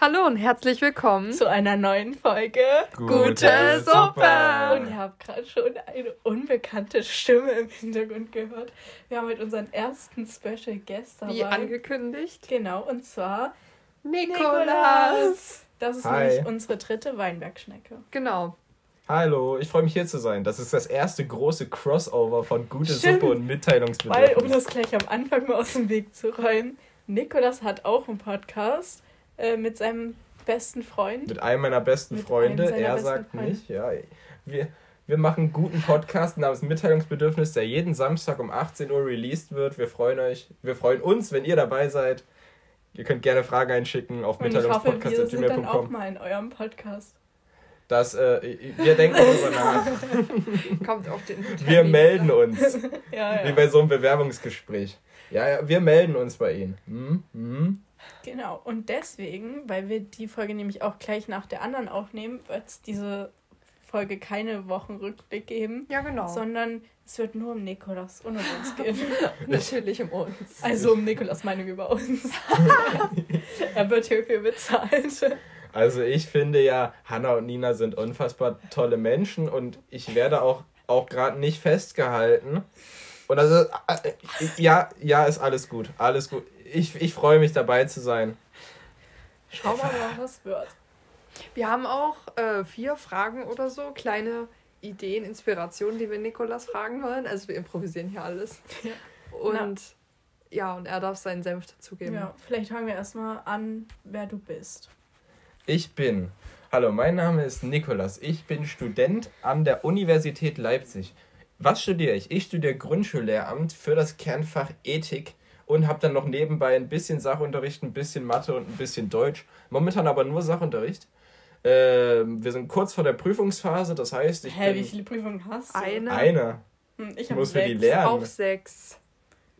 Hallo und herzlich willkommen zu einer neuen Folge Gute, Gute Suppe. Und ihr habt gerade schon eine unbekannte Stimme im Hintergrund gehört. Wir haben mit unseren ersten Special Guest dabei. Wie angekündigt. Genau, und zwar Nikolas. Das ist Hi. nämlich unsere dritte Weinbergschnecke. Genau. Hallo, ich freue mich hier zu sein. Das ist das erste große Crossover von Gute Stimmt. Suppe und Mitteilungsbedürfnis. Weil, um das gleich am Anfang mal aus dem Weg zu räumen, Nikolas hat auch einen Podcast äh, mit seinem besten Freund. Mit einem meiner besten mit Freunde. Er besten sagt Freunde. nicht, ja. Wir, wir machen einen guten Podcast namens Mitteilungsbedürfnis, der jeden Samstag um 18 Uhr released wird. Wir freuen euch, wir freuen uns, wenn ihr dabei seid. Ihr könnt gerne Fragen einschicken auf mitteilungspodcast.gmail.com. Wir sind dann auch mal in eurem Podcast. Das, äh, wir denken darüber nach. Kommt auf den Termin. Wir melden uns. ja, ja. Wie bei so einem Bewerbungsgespräch. Ja, ja, wir melden uns bei Ihnen. Hm? Hm? Genau, und deswegen, weil wir die Folge nämlich auch gleich nach der anderen aufnehmen, wird es diese Folge keine Wochenrückblick geben. Ja, genau. Sondern es wird nur um Nikolas und um uns gehen. Natürlich um uns. Also um Nikolas Meinung über uns. er wird hierfür bezahlt. Also ich finde ja, Hanna und Nina sind unfassbar tolle Menschen und ich werde auch, auch gerade nicht festgehalten. Und also, ja, ja, ist alles gut. Alles gut ich, ich freue mich dabei zu sein. Schau mal, was wird. Wir haben auch äh, vier Fragen oder so, kleine Ideen, Inspirationen, die wir Nikolas fragen wollen. Also wir improvisieren hier alles. Ja. Und Na. ja, und er darf seinen Senf dazugeben. Ja, vielleicht fangen wir erstmal an, wer du bist. Ich bin. Hallo, mein Name ist Nikolas. Ich bin Student an der Universität Leipzig. Was studiere ich? Ich studiere Grundschullehramt für das Kernfach Ethik und habe dann noch nebenbei ein bisschen Sachunterricht, ein bisschen Mathe und ein bisschen Deutsch. Momentan aber nur Sachunterricht. Ähm, wir sind kurz vor der Prüfungsphase, das heißt, ich. Hä, wie viele Prüfungen hast du? Eine. Eine. Hm, ich muss sechs. für die lernen. Auch sechs.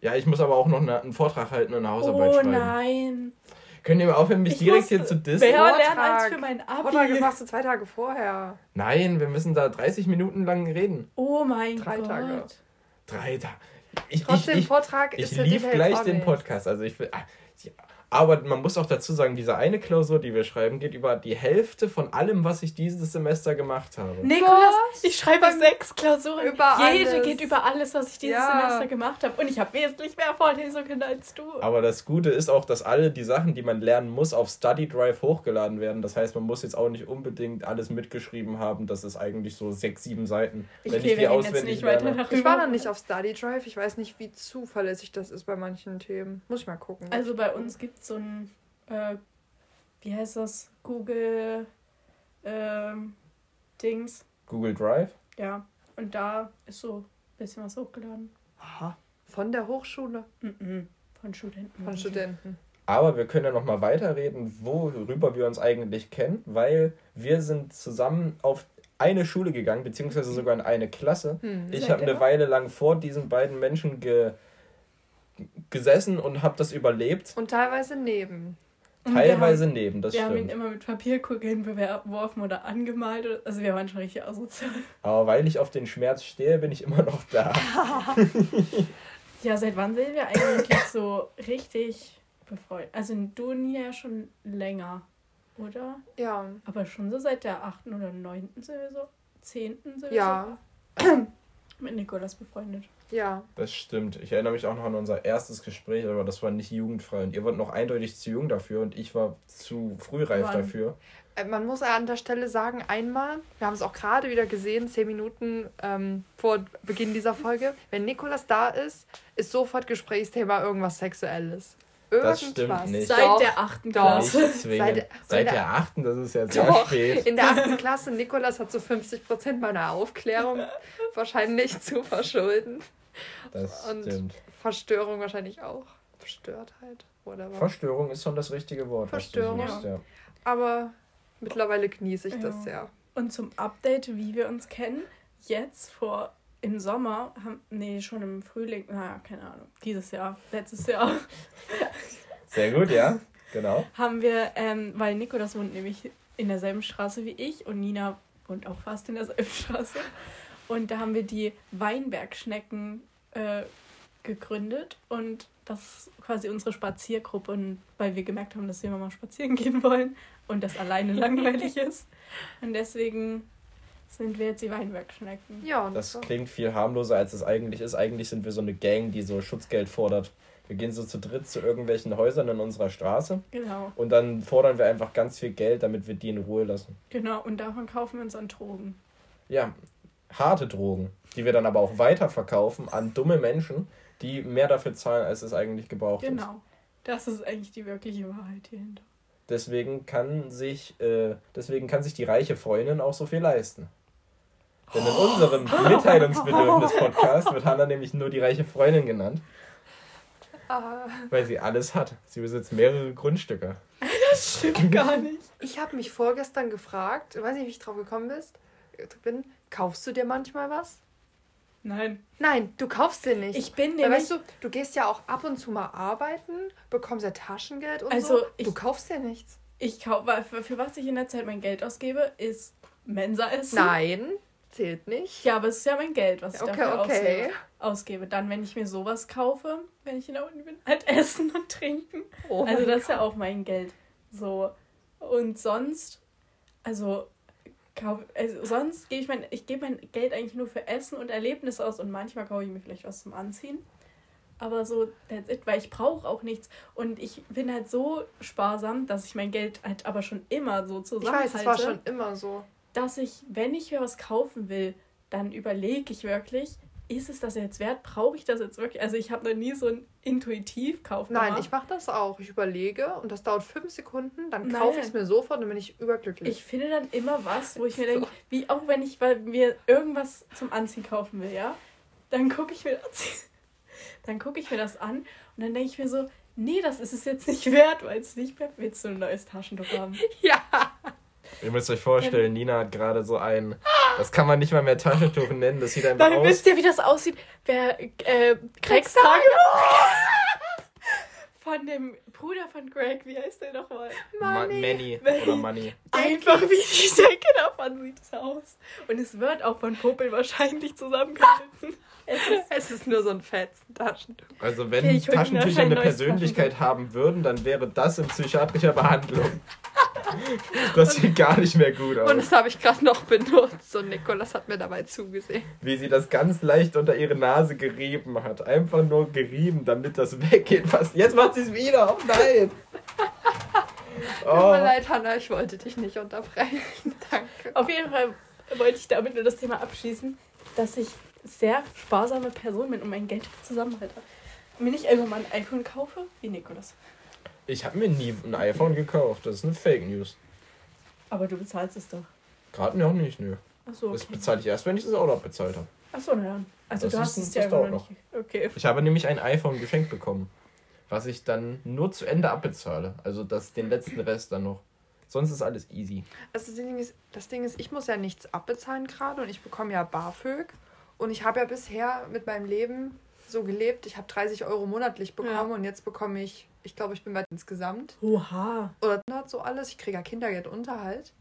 Ja, ich muss aber auch noch eine, einen Vortrag halten und eine Hausarbeit oh, schreiben. Oh nein. Könnt ihr mal aufhören, mich ich direkt hier zu dissen? Wer lernt eins für mein Abi? Vortrag machst du zwei Tage vorher. Nein, wir müssen da 30 Minuten lang reden. Oh mein Drei Gott. Drei Tage. Drei Tage. Ich, Trotzdem, ich, Vortrag ich, ist Ich lief gleich den Podcast. Also ich will. Ah, aber man muss auch dazu sagen, diese eine Klausur, die wir schreiben, geht über die Hälfte von allem, was ich dieses Semester gemacht habe. Nikolas, ich schreibe Beim sechs Klausuren. Über Jede alles. geht über alles, was ich dieses ja. Semester gemacht habe. Und ich habe wesentlich mehr Vorlesungen als du. Aber das Gute ist auch, dass alle die Sachen, die man lernen muss, auf Study Drive hochgeladen werden. Das heißt, man muss jetzt auch nicht unbedingt alles mitgeschrieben haben. Das ist eigentlich so sechs, sieben Seiten. Ich wenn ich die auswendig lerne. Ich war noch nicht auf Study Drive. Ich weiß nicht, wie zuverlässig das ist bei manchen Themen. Muss ich mal gucken. Also bei uns gibt es so ein äh, wie heißt das? Google ähm, Dings. Google Drive? Ja. Und da ist so ein bisschen was hochgeladen. Aha. Von der Hochschule? Mhm. Von Studenten. Von Studenten. Aber wir können ja noch mal weiterreden, worüber wir uns eigentlich kennen, weil wir sind zusammen auf eine Schule gegangen, beziehungsweise sogar in eine Klasse. Hm, ich habe eine Weile lang vor diesen beiden Menschen ge gesessen und habe das überlebt. Und teilweise neben. Teilweise haben, neben, das wir stimmt. Wir haben ihn immer mit Papierkugeln beworfen oder angemalt. Also wir waren schon richtig asozial. Aber weil ich auf den Schmerz stehe, bin ich immer noch da. ja, seit wann sind wir eigentlich so richtig befreundet? Also du und Nina ja schon länger, oder? Ja. Aber schon so seit der 8. oder 9. sind wir so? 10. sind wir ja. so? mit Nikolas befreundet. Ja. Das stimmt. Ich erinnere mich auch noch an unser erstes Gespräch, aber das war nicht jugendfrei. Und ihr wart noch eindeutig zu jung dafür und ich war zu frühreif Mann. dafür. Äh, man muss an der Stelle sagen, einmal, wir haben es auch gerade wieder gesehen, zehn Minuten ähm, vor Beginn dieser Folge, wenn Nikolas da ist, ist sofort Gesprächsthema irgendwas Sexuelles. Irgendwas. Das stimmt nicht. Seit Doch. der achten Klasse. Seit, Seit der achten, das ist ja sehr Doch. spät. In der achten Klasse, Nikolas hat so 50% meiner Aufklärung wahrscheinlich zu verschulden. Das und stimmt. Verstörung wahrscheinlich auch. Verstörtheit. Whatever. Verstörung ist schon das richtige Wort. Verstörung. Suchst, ja. Aber mittlerweile genieße ich ja. das sehr. Und zum Update, wie wir uns kennen, jetzt vor im Sommer haben, nee, schon im Frühling, naja, keine Ahnung, dieses Jahr, letztes Jahr. Sehr gut, ja, genau. haben wir, ähm, weil Nico das wohnt nämlich in derselben Straße wie ich und Nina wohnt auch fast in derselben Straße. Und da haben wir die Weinbergschnecken äh, gegründet und das ist quasi unsere Spaziergruppe und weil wir gemerkt haben, dass wir immer mal spazieren gehen wollen und das alleine langweilig ist. Und deswegen sind wir jetzt die Weinbergschnecken. Ja, Das klingt viel harmloser, als es eigentlich ist. Eigentlich sind wir so eine Gang, die so Schutzgeld fordert. Wir gehen so zu dritt zu irgendwelchen Häusern in unserer Straße Genau, und dann fordern wir einfach ganz viel Geld, damit wir die in Ruhe lassen. genau. Und davon kaufen wir uns an Drogen. Ja, harte Drogen, die wir dann aber auch weiterverkaufen an dumme Menschen, die mehr dafür zahlen, als es eigentlich gebraucht ist. Genau. Das ist eigentlich die wirkliche Wahrheit hierhinter. Deswegen kann sich, äh, deswegen kann sich die reiche Freundin auch so viel leisten. Denn in unserem Mitteilungsbedürfnis-Podcast wird Hannah nämlich nur die reiche Freundin genannt, weil sie alles hat. Sie besitzt mehrere Grundstücke. Das stimmt gar nicht. ich habe mich vorgestern gefragt, ich weiß nicht, wie ich drauf gekommen bist, bin, kaufst du dir manchmal was? Nein. Nein, du kaufst dir nicht. Ich bin nämlich. weißt du, du gehst ja auch ab und zu mal arbeiten, bekommst ja Taschengeld und Also, so. ich- Du kaufst dir nichts. Ich kaufe, für, für was ich in der Zeit mein Geld ausgebe, ist Mensa essen. Nein, zählt nicht. Ja, aber es ist ja mein Geld, was ich Okay, dafür okay. ausgebe. ausgebe. Dann, wenn ich mir sowas kaufe, wenn ich in der Uni bin, halt essen und trinken. Oh Also das ist ja auch mein Geld. So. Und sonst, also, kauf, also sonst gebe ich mein, ich gebe mein Geld eigentlich nur für Essen und Erlebnisse aus und manchmal kaufe ich mir vielleicht was zum Anziehen. Aber so, that's it, weil ich brauche auch nichts. Und ich bin halt so sparsam, dass ich mein Geld halt aber schon immer so Ich zusammenhalte weiß, es war schon immer so. Dass ich, wenn ich mir was kaufen will, dann überlege ich wirklich, ist es das jetzt wert? Brauche ich das jetzt wirklich? Also ich habe noch nie so einen Intuitivkauf Nein, gemacht. ich mache das auch. Ich überlege und das dauert fünf Sekunden, dann Nein. kaufe ich es mir sofort und dann bin ich überglücklich. Ich finde dann immer was, wo ich mir denke, wie auch wenn ich weil mir irgendwas zum Anziehen kaufen will, ja, dann gucke ich mir das, dann gucke ich mir das an und dann denke ich mir so, nee, das ist es jetzt nicht wert, weil es nicht mehr willst du ein neues Taschentuch haben. ja. Ihr müsst euch vorstellen, Nina hat gerade so ein, das kann man nicht mal mehr Taschentuch nennen, das sieht einfach Dann aus. wisst ihr, wie das aussieht. Wer äh, Gregs Tagebuch von dem Bruder von Greg, wie heißt der nochmal? Ma- Money. Manny oder Money. Einfach wie die Decke davon sieht es aus. Und es wird auch von Popel wahrscheinlich zusammengehalten. Es ist Es ist nur so ein fetzen Taschentuch. Also wenn Okay, Taschentücher eine Persönlichkeit haben würden, dann wäre das in psychiatrischer Behandlung. Das sieht gar nicht mehr gut aus. Und das habe ich gerade noch benutzt und Nikolas hat mir dabei zugesehen. Wie sie das ganz leicht unter ihre Nase gerieben hat. Einfach nur gerieben, damit das weggeht. Fast. Jetzt macht sie es wieder. Oh nein. Tut mir Oh. leid, Hanna, ich wollte dich nicht unterbrechen. Danke. Auf jeden Fall wollte ich damit nur das Thema abschließen, dass ich sehr sparsame Person bin und mein Geld zusammenhalte. Und wenn ich irgendwann mal ein iPhone kaufe, wie Nikolas. Ich habe mir nie ein iPhone gekauft. Das ist eine Fake News. Aber du bezahlst es doch. Gerade noch nicht, nö. Achso, Das okay. bezahle ich erst, wenn ich das Auto abbezahlt habe. Achso, na dann. Also Das du ist hast ein- es das ja immer noch nicht. Okay. Ich habe nämlich ein iPhone geschenkt bekommen, was ich dann nur zu Ende abbezahle. Also das, den letzten Rest dann noch. Sonst ist alles easy. Also das Ding ist, das Ding ist, ich muss ja nichts abbezahlen gerade und ich bekomme ja BAföG. Und ich habe ja bisher mit meinem Leben so gelebt, ich habe 30 Euro monatlich bekommen Ja. und jetzt bekomme ich, ich glaube, ich bin bei insgesamt Oha. oder so alles. Ich kriege ja Kindergeld, Unterhalt.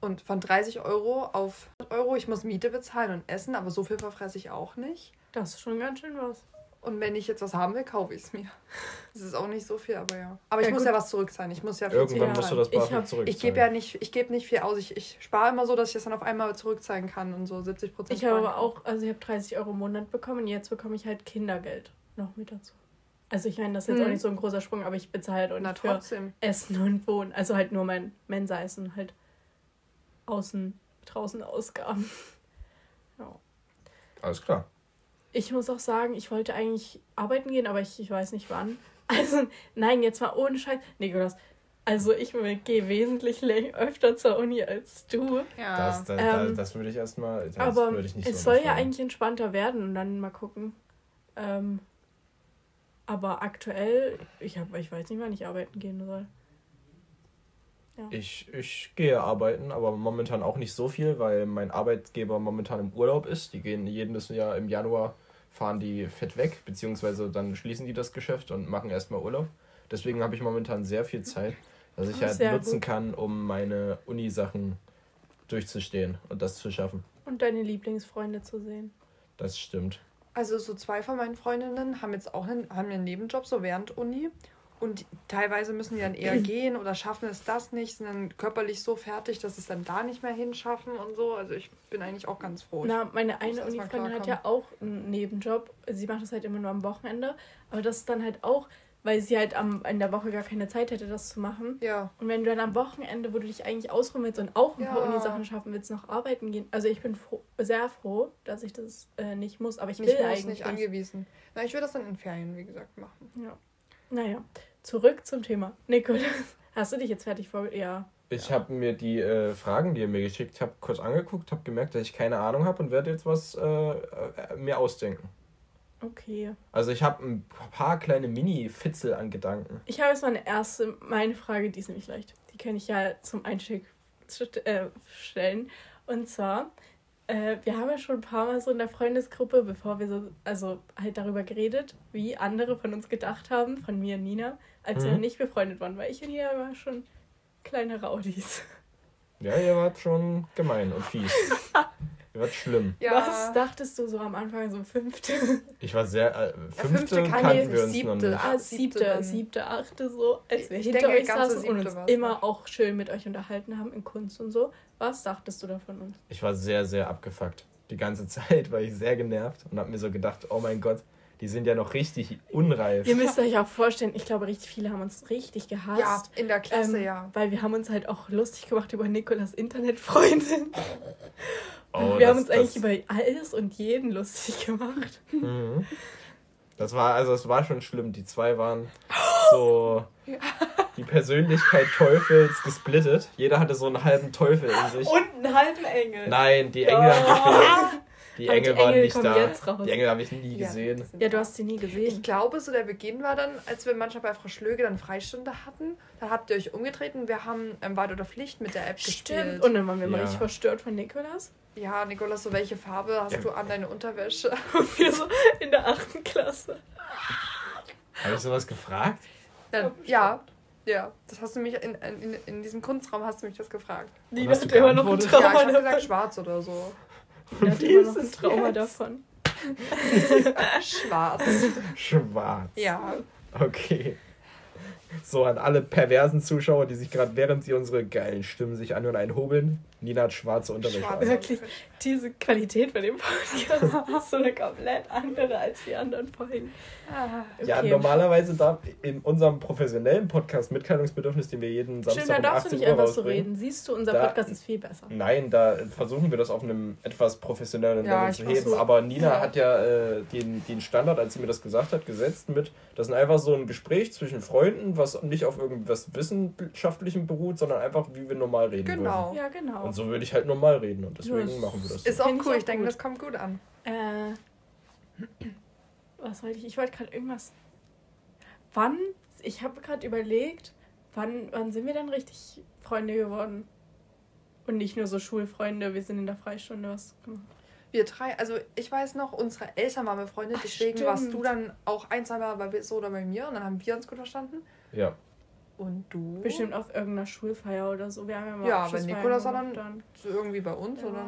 Und von 30 Euro auf 100 Euro, ich muss Miete bezahlen und essen, aber so viel verfresse ich auch nicht. Das ist schon ganz schön was. Und wenn ich jetzt was haben will, kaufe ich es mir. Das ist auch nicht so viel, aber ja. Aber ich Ja, muss gut. ja was zurückzahlen. Ich muss ja viel Irgendwann musst du das ich BAföG hab- zurückzahlen. Ich gebe ja nicht, ich gebe nicht viel aus. Ich, ich spare immer so, dass ich das dann auf einmal zurückzahlen kann und so 70 Prozent. Ich habe aber auch, also ich habe 30 Euro im Monat bekommen und jetzt bekomme ich halt Kindergeld noch mit dazu. Also ich meine, das ist jetzt Mhm. auch nicht so ein großer Sprung, aber ich bezahle halt auch nicht für trotzdem. Essen und Wohnen. Also halt nur mein Mensa-Essen, halt außen, draußen Ausgaben. Ja. Alles klar. Ich muss auch sagen, ich wollte eigentlich arbeiten gehen, aber ich, ich weiß nicht wann. Also, nein, jetzt mal ohne Scheiß. Nikolas, also ich gehe wesentlich läng- öfter zur Uni als du. Ja. Das, das, Ähm, das, das würde ich erstmal. Aber würde ich nicht es so soll ja eigentlich entspannter werden und dann mal gucken. Ähm, aber aktuell, ich, hab, ich weiß nicht, wann ich arbeiten gehen soll. Ich, ich gehe arbeiten, aber momentan auch nicht so viel, weil mein Arbeitgeber momentan im Urlaub ist. Die gehen jedes Jahr im Januar, fahren die fett weg, beziehungsweise dann schließen die das Geschäft und machen erstmal Urlaub. Deswegen habe ich momentan sehr viel Zeit, dass ich halt nutzen gut. kann, um meine Uni-Sachen durchzustehen und das zu schaffen. Und deine Lieblingsfreunde zu sehen. Das stimmt. Also so zwei von meinen Freundinnen haben jetzt auch einen, haben einen Nebenjob, so während Uni. Und teilweise müssen die dann eher gehen oder schaffen es das nicht, sind dann körperlich so fertig, dass es dann da nicht mehr hinschaffen und so. Also ich bin eigentlich auch ganz froh. Na, meine eine Uni-Freundin hat ja auch einen Nebenjob. Sie macht das halt immer nur am Wochenende. Aber das ist dann halt auch, weil sie halt am, in der Woche gar keine Zeit hätte, das zu machen. Ja. Und wenn du dann am Wochenende, wo du dich eigentlich ausruhen willst und auch ein paar Ja. Uni-Sachen schaffen willst, noch arbeiten gehen. Also ich bin froh, sehr froh, dass ich das äh, nicht muss. Aber ich will Nicht muss, eigentlich nicht angewiesen. Na, ich würde das dann in Ferien, wie gesagt, machen. Ja. Naja, zurück zum Thema. Nikolas, hast du dich jetzt fertig vor... Ja. Ich habe mir die äh, Fragen, die ihr mir geschickt habt, kurz angeguckt, habe gemerkt, dass ich keine Ahnung habe und werde jetzt was äh, äh, mir ausdenken. Okay. Also ich habe ein paar kleine Mini-Fitzel an Gedanken. Ich habe jetzt mal eine erste, meine Frage, die ist nämlich leicht. Die kann ich ja zum Einstieg st- äh, stellen. Und zwar, äh, wir haben ja schon ein paar Mal so in der Freundesgruppe, bevor wir so, also halt darüber geredet, wie andere von uns gedacht haben, von mir und Nina, als wir Mhm. noch nicht befreundet waren, weil ich und Nina waren schon kleine Raudis. Ja, ihr wart schon gemein und fies. wart schlimm. Ja. Was dachtest du so am Anfang, so fünfte? Ich war sehr. Äh, fünfte, fünfte kann kannten ich wir uns siebte. noch nicht. Ah, siebte siebte, siebte, achte, so, als wir Ich hinter denke, euch saßen und uns immer auch schön mit euch unterhalten haben in Kunst und so. Was dachtest du da von uns? Ich war sehr, sehr abgefuckt. Die ganze Zeit war ich sehr genervt und habe mir so gedacht, oh mein Gott, die sind ja noch richtig unreif. Ihr müsst euch auch vorstellen, ich glaube, richtig viele haben uns richtig gehasst. Ja, in der Klasse, ähm, ja. Weil wir haben uns halt auch lustig gemacht über Nikolas Internetfreundin. Oh, wir haben das- uns eigentlich das- über alles und jeden lustig gemacht. Mhm. Das war, also es war schon schlimm. Die zwei waren so die Persönlichkeit Teufels gesplittet. Jeder hatte so einen halben Teufel in sich. Und einen halben Engel. Nein, die Engel haben gefehlt. Die Aber die Engel waren Engel nicht da. jetzt raus. Die Engel habe ich nie Ja, gesehen. sind Ja, du hast sie nie Ich gesehen. glaube, so der Beginn war dann, als wir manchmal bei Frau Schlöge dann Freistunde hatten. Da habt ihr euch umgetreten. Wir haben ähm, Wahrheit oder Pflicht mit der App gespielt. Stimmt. Und dann waren wir mal Ja. richtig verstört von Nikolas. Ja, Nikolas, so welche Farbe hast Ja. du an deine Unterwäsche? Und wir so in der achten Klasse. Habe ich sowas gefragt? Dann, ja, ja. Das hast du mich in, in, in diesem Kunstraum hast du mich das gefragt. Hast hat du immer noch ein geantwortet? Ja, ich habe gesagt schwarz oder so. Nina hat Wie immer ist noch ein Trauma jetzt? davon. Schwarz. Schwarz. Ja. Okay. So an alle perversen Zuschauer, die sich gerade während sie unsere geilen Stimmen sich anhören, einhobeln. Nina hat schwarze Unterwäsche. Schwarz. Wirklich, diese Qualität bei dem Podcast ist so eine komplett andere als die anderen Folgen. Ah. Ja, Okay. normalerweise da in unserem professionellen Podcast Mitteilungsbedürfnis, den wir jeden Schön, Samstag da um darfst du 18 nicht Uhr einfach so reden. Siehst du, unser Da- Podcast ist viel besser. Nein, da versuchen wir das auf einem etwas professionelleren Ja, Level zu heben. so. Aber Nina Ja. hat ja äh, den, den Standard, als sie mir das gesagt hat, gesetzt mit, das ist einfach so ein Gespräch zwischen Freunden, was nicht auf irgendwas Wissenschaftlichem beruht, sondern einfach, wie wir normal reden würden. Genau. Ja, genau. Und so würde ich halt normal reden und deswegen Ja, das machen wir das. Ist so. auch ich cool. auch Ich denke, das kommt gut an. Äh, was wollte ich? Ich wollte gerade irgendwas. Wann? Ich habe gerade überlegt, wann, wann sind wir denn richtig Freunde geworden? Und nicht nur so Schulfreunde, wir sind in der Freistunde was gemacht. Wir drei, also ich weiß noch, unsere Eltern waren befreundet, Ach, deswegen stimmt. warst du dann auch ein, zwei Mal bei so oder bei mir und dann haben wir uns gut verstanden. Ja. Und du? Bestimmt auf irgendeiner Schulfeier oder so. Wir haben ja mal Ja, wenn Nikolaus gemacht dann- So irgendwie bei uns, Ja. oder?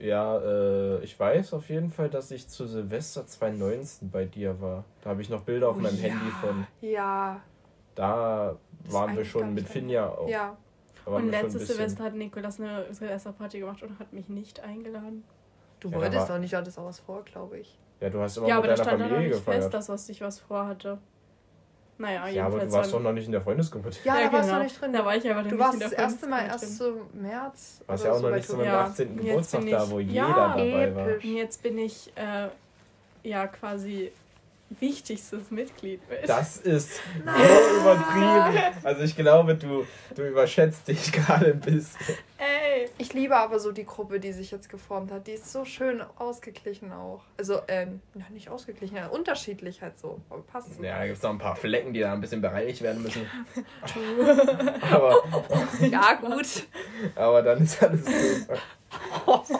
Ja, äh, ich weiß auf jeden Fall, dass ich zu Silvester 2019 bei dir war. Da habe ich noch Bilder auf Oh, meinem ja. Handy von. Ja, Da Das waren wir schon mit Finja auch. ja. Da waren Und letztes Silvester hat Nikolas eine Silvesterparty gemacht und hat mich nicht eingeladen. Du Ja, da wolltest war- doch nicht, hattest auch was vor, glaube ich. Ja, du hast immer ja, mit aber da deiner stand dann noch nicht fest, gefeiert. dass was ich was vorhatte. Naja, Ja, aber du warst war- doch noch nicht in der Freundesgruppe. Ja, da warst du genau. noch nicht drin. Da war ich aber du nicht warst in der das erste Mal erst so März. Warst ja auch noch bei nicht meinem Ja, 18. jetzt Geburtstag bin da, ich- wo Ja, jeder dabei war. episch. Und jetzt bin ich äh, ja quasi wichtigstes Mitglied. Das ist so übertrieben. Also ich glaube, du, du überschätzt dich gerade ein bisschen. Ich liebe aber so die Gruppe, die sich jetzt geformt hat. Die ist so schön ausgeglichen auch. Also, ähm, ja, nicht ausgeglichen, ja, unterschiedlich halt so. Aber passt so. Ja, da gibt es noch ein paar Flecken, die da ein bisschen bereinigt werden müssen. aber, Ja, gut. aber dann ist alles gut.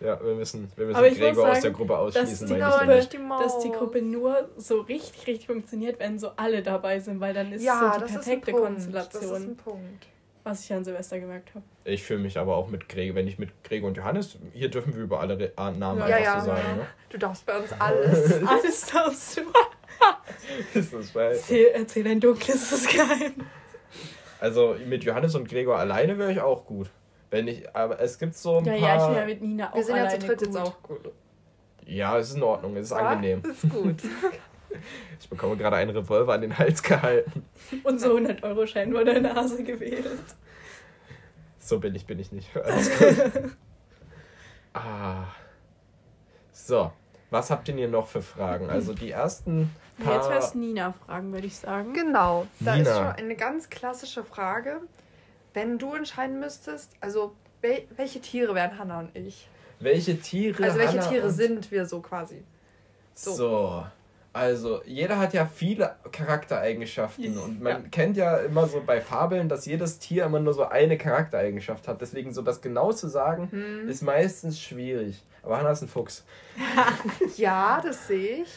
Ja, wir müssen, wir müssen Aber ich muss Gregor aus sagen, der Gruppe dass ausschließen. die weil ich Gruppe- nicht die Maus. Dass die Gruppe nur so richtig, richtig funktioniert, wenn so alle dabei sind, weil dann ist ja, so die das ist ein perfekte Punkt. Konstellation. Das ist ein Punkt. Was ich an Silvester gemerkt habe. Ich fühle mich aber auch mit Gregor, wenn ich mit Gregor und Johannes, hier dürfen wir über alle Re ah, Namen Ja, einfach ja. so sagen, ne? Du darfst bei uns alles. Alles darfst du. Ist das. Erzähl, erzähl ein dunkles Geheim. Also mit Johannes und Gregor alleine wäre ich auch gut. Wenn ich, aber es gibt so ein Ja, paar. ja, ich bin ja mit Nina auch Wir sind ja zu dritt jetzt auch gut. Ja, es ist in Ordnung, es ist angenehm. Ja, Ist gut. Ich bekomme gerade einen Revolver an den Hals gehalten. Und so 100-Euro-Schein vor der Nase gewählt. So billig bin ich nicht. Alles ah. So, was habt ihr denn hier noch für Fragen? Also die ersten paar. Jetzt wär's Nina fragen, würde ich sagen. Genau. Da Nina. ist schon eine ganz klassische Frage. Wenn du entscheiden müsstest, also wel welche Tiere wären Hannah und ich? welche Tiere. Also welche Hannah Tiere und- sind wir so quasi? So. So. Also, jeder hat ja viele Charaktereigenschaften und man Ja. kennt ja immer so bei Fabeln, dass jedes Tier immer nur so eine Charaktereigenschaft hat. Deswegen so das genau zu sagen, Hm. ist meistens schwierig. Aber Hannah ist ein Fuchs. Ja, das sehe ich.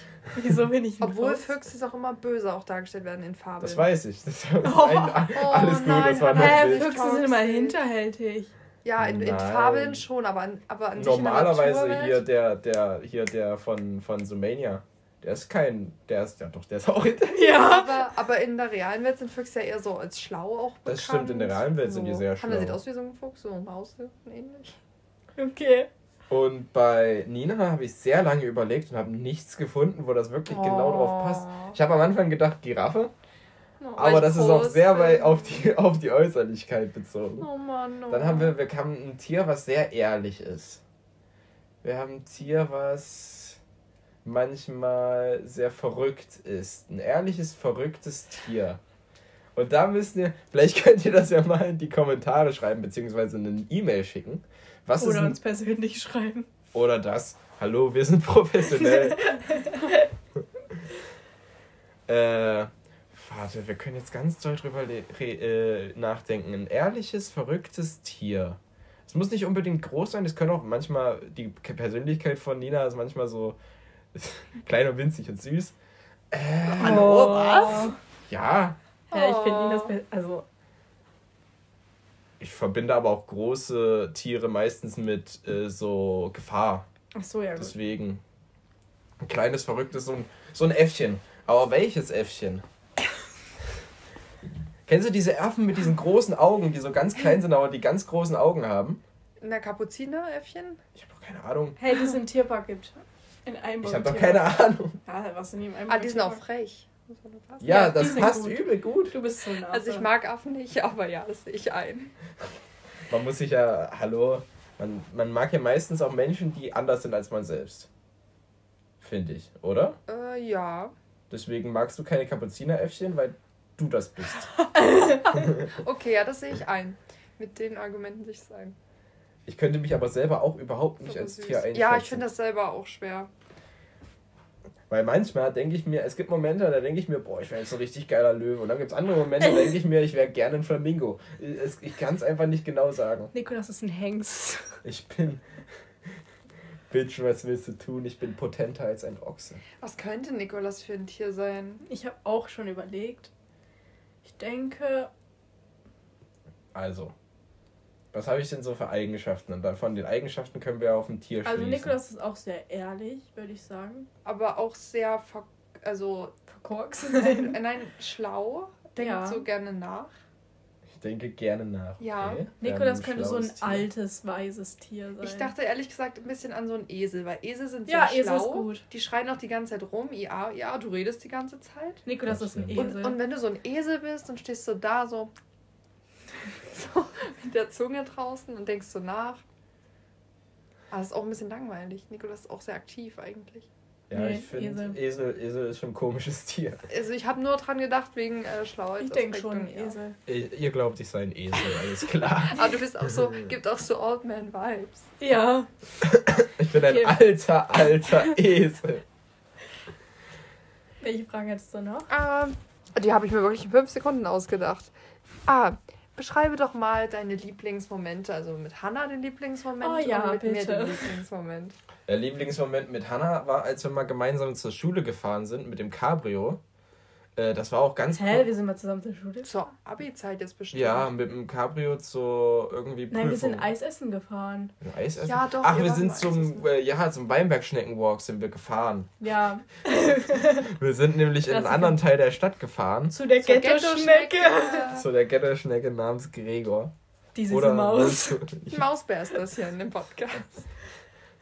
Wieso bin ich ein Obwohl Fuchs? Füchse auch immer böse auch dargestellt werden in Fabeln. Das weiß ich. Das ist ein, Oh alles gut, nein, das war Hä. Füchse sind immer hinterhältig. Ja, in, in. Fabeln schon, aber an, aber an sich in der Normalerweise hier der, der, hier der von, von Sumania. Der ist kein, der ist, ja doch, der ist auch hinter. Ja. Aber, aber in der realen Welt sind Füchse ja eher so als schlau auch bekannt. Das stimmt, in der realen Welt sind die sehr Hannah sieht schlau. aus wie so ein Fuchs, so ein Maushirten ähnlich. Okay. Und bei Nina habe ich sehr lange überlegt und habe nichts gefunden, wo das wirklich genau drauf passt. Ich habe am Anfang gedacht Giraffe, Oh, weil aber das ist auch sehr weit auf die, auf die Äußerlichkeit bezogen. Oh Mann, oh. Dann haben wir, wir haben ein Tier, was sehr ehrlich ist. Wir haben ein Tier, was manchmal sehr verrückt ist. Ein ehrliches, verrücktes Tier. Und da müsst ihr, vielleicht könnt ihr das ja mal in die Kommentare schreiben, beziehungsweise eine E-Mail schicken. Was Oder ein, uns persönlich schreiben. oder das? Hallo, wir sind professionell. äh, warte, wir können jetzt ganz doll drüber äh, nachdenken. Ein ehrliches, verrücktes Tier. Es muss nicht unbedingt groß sein, es können auch manchmal, die Persönlichkeit von Nina ist manchmal so klein und winzig und süß. Äh, Hallo, was? ja, Ja, ich finde Oh. Ninas Pe- also ich verbinde aber auch große Tiere meistens mit äh, so Gefahr. Ach so, ja gut. Deswegen. Ein kleines, verrücktes, so ein, so ein Äffchen. Aber welches Äffchen? Kennst du diese Affen mit diesen großen Augen, die so ganz klein sind, aber die ganz großen Augen haben? Der Kapuzineräffchen? Ich habe doch keine Ahnung. Hey, die es im Tierpark gibt. In einem Ich habe doch keine Ahnung. Ja, was in jedem Ah, die sind auch frech. Ja, Ja, das passt gut. übel gut. Du bist so nah. Also ich mag Affen nicht, aber ja, das sehe ich ein. Man muss sich ja, hallo, man, man mag ja meistens auch Menschen, die anders sind als man selbst. Finde ich, oder? Äh, ja. Deswegen magst du keine Kapuzineräffchen, weil du das bist. Okay, ja, das sehe ich ein. Mit den Argumenten sich es ein. Ich könnte mich aber selber auch überhaupt nicht So als süß. Tier einschätzen. Ja, ich finde das selber auch schwer. Weil manchmal denke ich mir, es gibt Momente, da denke ich mir, boah, ich wäre jetzt ein richtig geiler Löwe. Und dann gibt es andere Momente, da denke ich mir, ich wäre gerne ein Flamingo. Es, ich kann es einfach nicht genau sagen. Nikolas ist ein Hengst. Ich bin. Bitch, was willst du tun? Ich bin potenter als ein Ochse. Was könnte Nikolas für ein Tier sein? Ich habe auch schon überlegt. Ich denke, Also, was habe ich denn so für Eigenschaften? Und dann von den Eigenschaften können wir auf ein Tier schließen. also Nikolas ist auch sehr ehrlich, würde ich sagen. Aber auch sehr, ver also, Verkorkst. nein, nein, schlau. Denkt Ja. so gerne nach. Ich denke gerne nach. Ja. Okay. Nikolas könnte so ein Tier. altes, weises Tier sein. Ich dachte ehrlich gesagt ein bisschen an so einen Esel, weil Esel sind Ja, sehr Esel ist schlau. gut. Die schreien auch die ganze Zeit rum. Ja, ja, du redest die ganze Zeit. Nikolas Das ist ein. Esel. Und, und wenn du so ein Esel bist und stehst so da so, so mit der Zunge draußen und denkst so nach. Aber das ist auch ein bisschen langweilig. Nikolas ist auch sehr aktiv eigentlich. Ja, Nee, ich finde, Esel. Esel. Esel, ist schon ein komisches Tier. Also ich habe nur dran gedacht wegen äh, Schlauheit. ich denke schon, Esel. Ihr ihr glaubt, ich sei ein Esel, alles klar. Aber du bist auch so, gibt auch so Old Man Vibes. Ja. Ich bin ein Okay. alter, alter Esel. Welche Frage hättest du noch? Ähm, die habe ich mir wirklich in fünf Sekunden ausgedacht. Ah, beschreibe doch mal deine Lieblingsmomente. Also mit Hannah den Lieblingsmoment Oh ja, und mit mir bitte. den Lieblingsmoment. Der Lieblingsmoment mit Hannah war, als wir mal gemeinsam zur Schule gefahren sind mit dem Cabrio. Äh, das war auch ganz Hä, cool. wir sind mal zusammen zur Schule. Zur Abi-Zeit jetzt bestimmt. Ja, mit dem Cabrio zu irgendwie Nein, wir sind Prüfung. Eis essen gefahren. Eis essen? Ja, doch, Ach, wir wir sind zum, äh, ja, zum Weinberg-Schneckenwalk sind wir gefahren. Ja, Wir sind nämlich in einen anderen Teil der Stadt gefahren. zu der Ghetto-Schnecke. Zu der Ghetto-Schnecke namens Gregor. Die süße Maus. Ein Mausbär ist das hier in dem Podcast.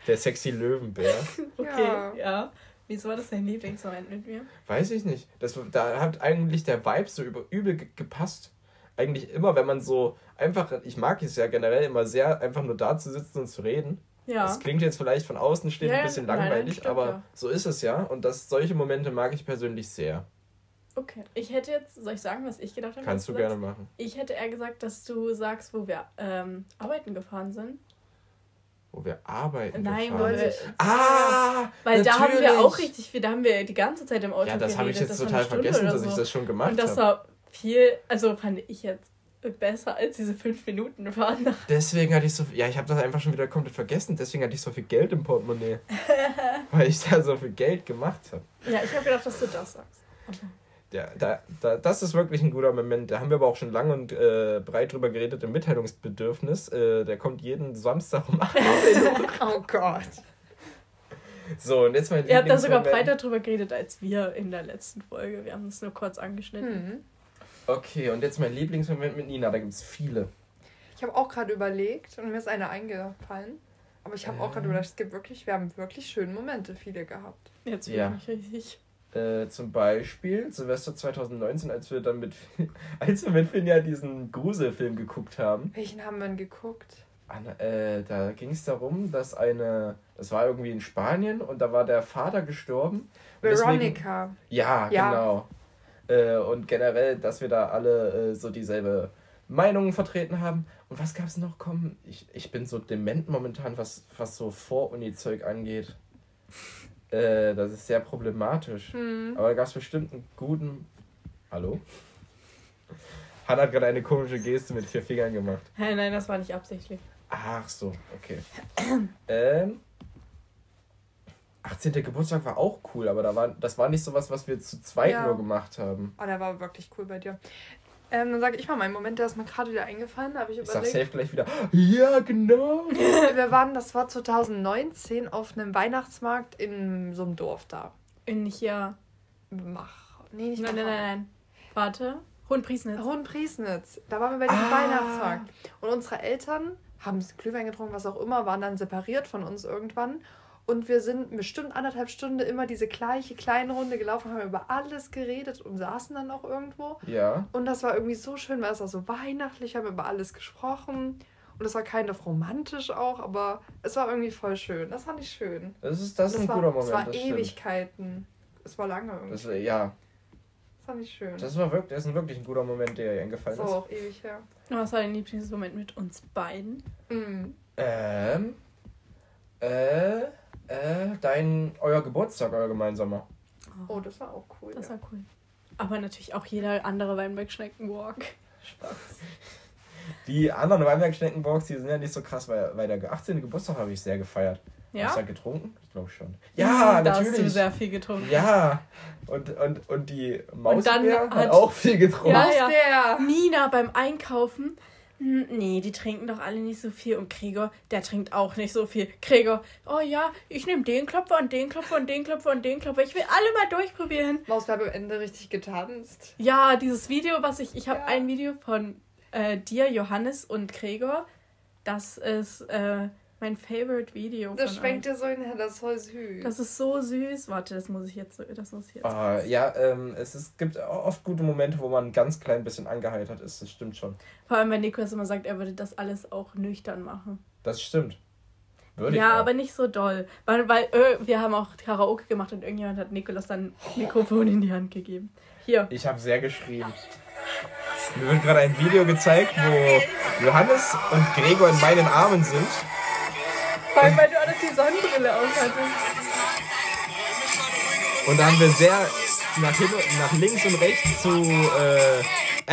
Der sexy Löwenbär. Okay, Ja. ja. Wieso war das dein Lieblingsmoment mit mir? Weiß ich nicht. Das, da hat eigentlich der Vibe so über, übel ge- gepasst. Eigentlich immer, wenn man so einfach, ich mag es ja generell immer sehr, einfach nur da zu sitzen und zu reden. Ja. Das klingt jetzt vielleicht von außen stehend Ja, ein bisschen nein, nein, langweilig, stimmt, aber ja. so ist es ja. Und das, solche Momente mag ich persönlich sehr. Okay. Ich hätte jetzt, soll ich sagen, was ich gedacht habe? Kannst was du gerne machen. Ich hätte eher gesagt, dass du sagst, wo wir ähm, arbeiten gefahren sind. Wo wir arbeiten. Nein, gefahren wir. sind. Ah! Weil da haben wir natürlich. auch richtig viel, da haben wir die ganze Zeit im Auto Ja, das habe ich jetzt total vergessen, dass ich das schon gemacht Und das habe. war viel, also fand ich jetzt besser als diese fünf Minuten fahren nach. Deswegen hatte ich so ja, ich habe das einfach schon wieder komplett vergessen. Deswegen hatte ich so viel Geld im Portemonnaie. weil ich da so viel Geld gemacht habe. Ja, ich habe gedacht, dass du das sagst. Aber Ja, da, da, das ist wirklich ein guter Moment. Da haben wir aber auch schon lang und äh, breit drüber geredet im Mitteilungsbedürfnis. Äh, der kommt jeden Samstag um 8 Uhr. Oh Gott. So, und jetzt mein Ihr habt da sogar breiter drüber geredet als wir in der letzten Folge. Wir haben es nur kurz angeschnitten. Hm. Okay, und jetzt mein Lieblingsmoment mit Nina. Da gibt es viele. Ich habe auch gerade überlegt und mir ist eine eingefallen. Aber ich habe auch gerade Ähm. überlegt, es gibt wirklich, wir haben wirklich schöne Momente, viele gehabt. Jetzt Ja. bin ich richtig. Äh, zum Beispiel Silvester 2019, als wir dann mit, als wir mit Finja diesen Gruselfilm geguckt haben. Welchen haben wir denn geguckt? Anna, äh, da ging es darum, dass eine, das war irgendwie in Spanien und da war der Vater gestorben. Und deswegen- Veronica. Ja, Ja. genau. Äh, und generell, dass wir da alle äh, so dieselbe Meinung vertreten haben. Und was gab es noch? Komm, ich, ich bin so dement momentan, was, was so Vor-Uni-Zeug angeht. Äh, das ist sehr problematisch. Hm. Aber da gab es bestimmt einen guten. Hallo? Hannah hat gerade eine komische Geste mit vier Fingern gemacht. Hä, nein, das war nicht absichtlich. Ach so, okay. ähm, 18. Geburtstag war auch cool, aber da war, das war nicht so was, was wir zu zweit Ja. nur gemacht haben. Oh, der war wirklich cool bei dir. Ähm, dann sage ich mal meinen Moment, der ist mir gerade wieder eingefallen. Da habe ich Ich sag überlegt. safe gleich wieder. Ja, genau. Wir waren, das war 2019 auf einem Weihnachtsmarkt in so einem Dorf da. In hier. Mach. Nee, nicht Nein, nein, nein, nein. Warte. Hohenpriesnitz. Hohenpriesnitz. Da waren wir bei diesem Ah. Weihnachtsmarkt. Und unsere Eltern haben Glühwein getrunken, was auch immer, waren dann separiert von uns irgendwann. Und wir sind bestimmt anderthalb Stunden immer diese gleiche kleine Runde gelaufen, haben über alles geredet und saßen dann auch irgendwo. Ja. Und das war irgendwie so schön, weil es war so weihnachtlich, haben über alles gesprochen. Und es war kind of romantisch auch, aber es war irgendwie voll schön. Das fand ich schön. Das ist, das ist ein war, guter Es Moment. war das stimmt. Ewigkeiten. Es war lange irgendwie. Das, Das, war- ja, fand ich schön. das war wirklich, das ist ein wirklich ein guter Moment, der ihr eingefallen das ist. war auch ewig her. Was war dein Lieblingsmoment mit uns beiden? Mhm. Ähm, äh, äh, dein, euer Geburtstag, euer gemeinsamer. Oh, das war auch cool. Das ja. war cool. Aber natürlich auch jeder andere Weinberg-Schneckenwalk. Spaß. Die anderen Weinberg-Schneckenbox, die sind ja nicht so krass, weil, weil der 18. Geburtstag habe ich sehr gefeiert. Ja? Hast du da getrunken? Ich glaube schon. Ja, da hast du natürlich. sehr viel getrunken. Ja, und, und, und die Maus dann hat, hat- auch viel getrunken. Ja, Ja. Nina beim Einkaufen. "Hm, Nee, die trinken doch alle nicht so viel. Und Gregor, der trinkt auch nicht so viel. Gregor, oh ja, ich nehme den Klopfer und den Klopfer und den Klopfer und den Klopfer. Ich will alle mal durchprobieren. Maus war am Ende richtig getanzt. Ja, dieses Video, was ich. Ich habe Ja. ein Video von äh, dir, Johannes und Gregor. Das ist äh, mein Favorite Video. Das von schwenkt dir so hinher, das ist voll süß. Das ist so süß. Warte, das muss ich jetzt. so- Das muss ich jetzt. Ah, ja, ähm, es ist, gibt oft gute Momente, wo man ein ganz klein bisschen angeheitert ist. Das stimmt schon. Vor allem, wenn Niklas immer sagt, er würde das alles auch nüchtern machen. Das stimmt. Würde ja, aber nicht so doll. Weil, weil äh, wir haben auch Karaoke gemacht und irgendjemand hat Nikolas dann ein Mikrofon in die Hand gegeben. Hier. Ich habe sehr geschrien. Mir wird gerade ein Video gezeigt, wo Johannes und Gregor in meinen Armen sind. Vor allem, weil du auch noch die Sonnenbrille aufhattest. Und da haben wir sehr nach, hin, nach links und rechts zu äh,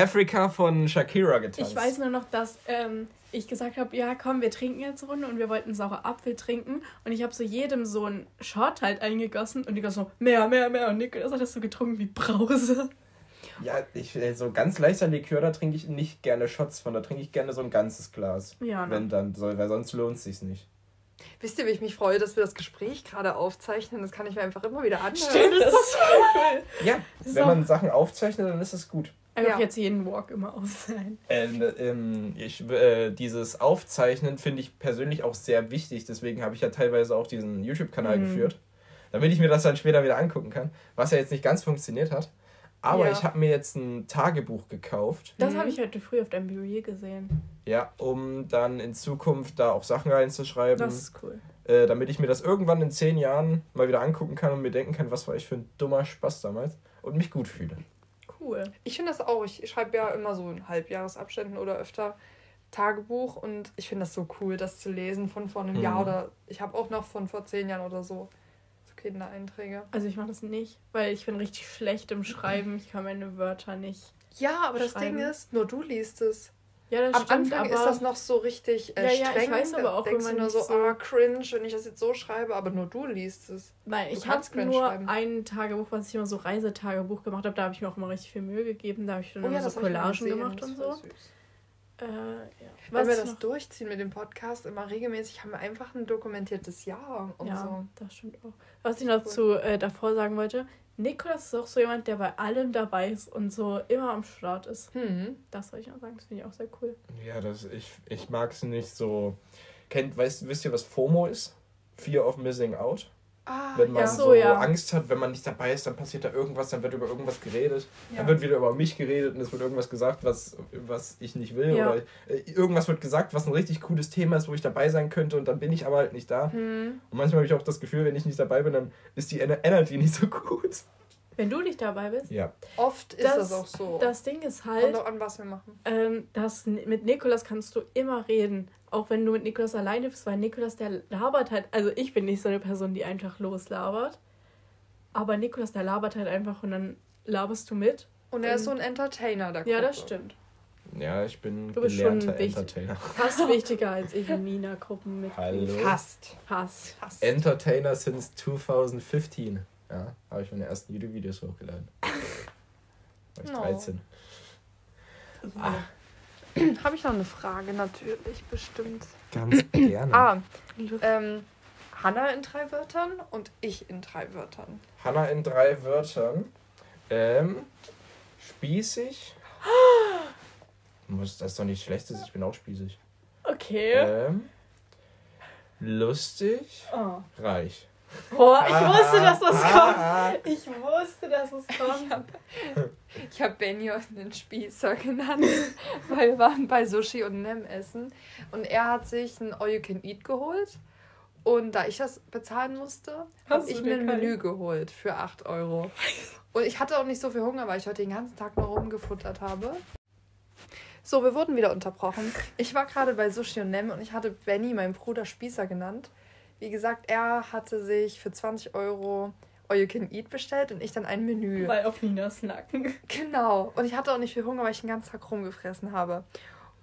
Africa von Shakira getanzt. Ich weiß nur noch, dass ähm, ich gesagt habe, ja komm, wir trinken jetzt eine Runde und wir wollten saure Apfel trinken. Und ich habe so jedem so einen Shot halt eingegossen und Nikolas so, mehr, mehr, mehr. Und Nikolas hat das so getrunken wie Brause. Ja, ich, äh, so ganz leichter Likör, da trinke ich nicht gerne Shots von, da trinke ich gerne so ein ganzes Glas. Ja, ne? Wenn dann soll, weil sonst lohnt es sich nicht. Wisst ihr, wie ich mich freue, dass wir das Gespräch gerade aufzeichnen? Das kann ich mir einfach immer wieder anhören. Stimmt, das ist so cool. Ja, ist wenn man Sachen aufzeichnet, dann ist es gut. Einfach Ja. jetzt jeden Walk immer auf sein. Ähm, ähm, ich, äh, dieses Aufzeichnen finde ich persönlich auch sehr wichtig. Deswegen habe ich ja teilweise auch diesen YouTube-Kanal Mhm. geführt. Damit ich mir das dann später wieder angucken kann. Was ja jetzt nicht ganz funktioniert hat. Aber Ja. ich habe mir jetzt ein Tagebuch gekauft. Das Mhm. habe ich heute früh auf deinem Reel gesehen. Ja, um dann in Zukunft da auch Sachen reinzuschreiben. Das ist cool. äh, damit ich mir das irgendwann in zehn Jahren mal wieder angucken kann und mir denken kann, was war ich für ein dummer Spaß damals und mich gut fühle. Cool. Ich finde das auch. Ich schreibe ja immer so in Halbjahresabständen oder öfter Tagebuch und ich finde das so cool, das zu lesen von vor einem Mhm. Jahr oder ich habe auch noch von vor zehn Jahren oder so Kindereinträge. Also ich mache das nicht, weil ich bin richtig schlecht im Schreiben. Ich kann meine Wörter nicht. Ja, aber das Schreiben. Ding ist, nur du liest es. Ja, das Am stimmt, Anfang aber ist das noch so richtig äh, Ja, ja, ich streng. weiß aber auch, denkst wenn man nur so, so- ah, cringe, wenn ich das jetzt so schreibe, aber nur du liest es. Nein, Du ich habe nur schreiben. ein Tagebuch, was ich immer so Reisetagebuch gemacht habe. Da habe ich mir auch immer richtig viel Mühe gegeben. Da habe ich dann Oh das so Collagen gemacht und so. süß. Äh, ja. Weil Was wir das noch- durchziehen mit dem Podcast immer regelmäßig, haben wir einfach ein dokumentiertes Jahr und ja, so. das stimmt auch. Was ich noch Cool. zu äh, davor sagen wollte, Nikolas ist auch so jemand, der bei allem dabei ist und so immer am Start ist. Hm. Das soll ich noch sagen, das finde ich auch sehr cool. Ja, das, ich, ich mag es nicht so. Kennt, weißt, wisst ihr, was FOMO ist? Fear of Missing Out. Ah, Wenn man ja. so, so ja. Angst hat, wenn man nicht dabei ist, dann passiert da irgendwas, dann wird über irgendwas geredet. Ja. Dann wird wieder über mich geredet und es wird irgendwas gesagt, was, was ich nicht will. Ja. Oder äh, irgendwas wird gesagt, was ein richtig cooles Thema ist, wo ich dabei sein könnte und dann bin ich aber halt nicht da. Hm. Und manchmal habe ich auch das Gefühl, wenn ich nicht dabei bin, dann ist die Ener- Energy nicht so gut. Wenn du nicht dabei bist, Ja. Oft ist Das- das, auch so. das Ding ist Kommt halt, auch an, was wir machen. ähm, dass mit Nikolas kannst du immer reden. Auch wenn du mit Nikolas alleine bist, weil Nikolas, der labert halt. Also ich bin nicht so eine Person, die einfach loslabert. Aber Nikolas, der labert halt einfach und dann laberst du mit. Und er ist so ein Entertainer, der Ja, das stimmt. Ja, ich bin Du bist schon gelernter wichtig. Entertainer. Fast wichtiger als ich in Nina-Gruppen mit. Hallo. Fast. Fast. Fast. Entertainer since 2015. Ja, habe ich meine ersten YouTube-Videos hochgeladen. War ich No. 13. Habe ich noch eine Frage, natürlich, bestimmt. Ganz gerne. Ah, ähm, Hanna in drei Wörtern und ich in drei Wörtern. Hanna in drei Wörtern. Ähm, spießig. Muss das ist doch nicht schlechtes, ich bin auch spießig. Okay. Ähm, lustig. Oh. Reich. Boah, ich wusste, dass das kommt. Ah, Ich wusste, dass es kommt. Ich habe Benny einen Spießer genannt, weil wir waren bei Sushi und Nem essen. Und er hat sich ein All You Can Eat geholt. Und da ich das bezahlen musste, habe ich mir ein Menü geholt für 8 Euro. Und ich hatte auch nicht so viel Hunger, weil ich heute den ganzen Tag nur rumgefuttert habe. So, wir wurden wieder unterbrochen. Ich war gerade bei Sushi und Nem und ich hatte Benny, meinen Bruder, Spießer genannt. Wie gesagt, er hatte sich für 20 Euro All You Can Eat bestellt und ich dann ein Menü. Weil auf Ninas Nacken. Genau. Und ich hatte auch nicht viel Hunger, weil ich den ganzen Tag rumgefressen habe.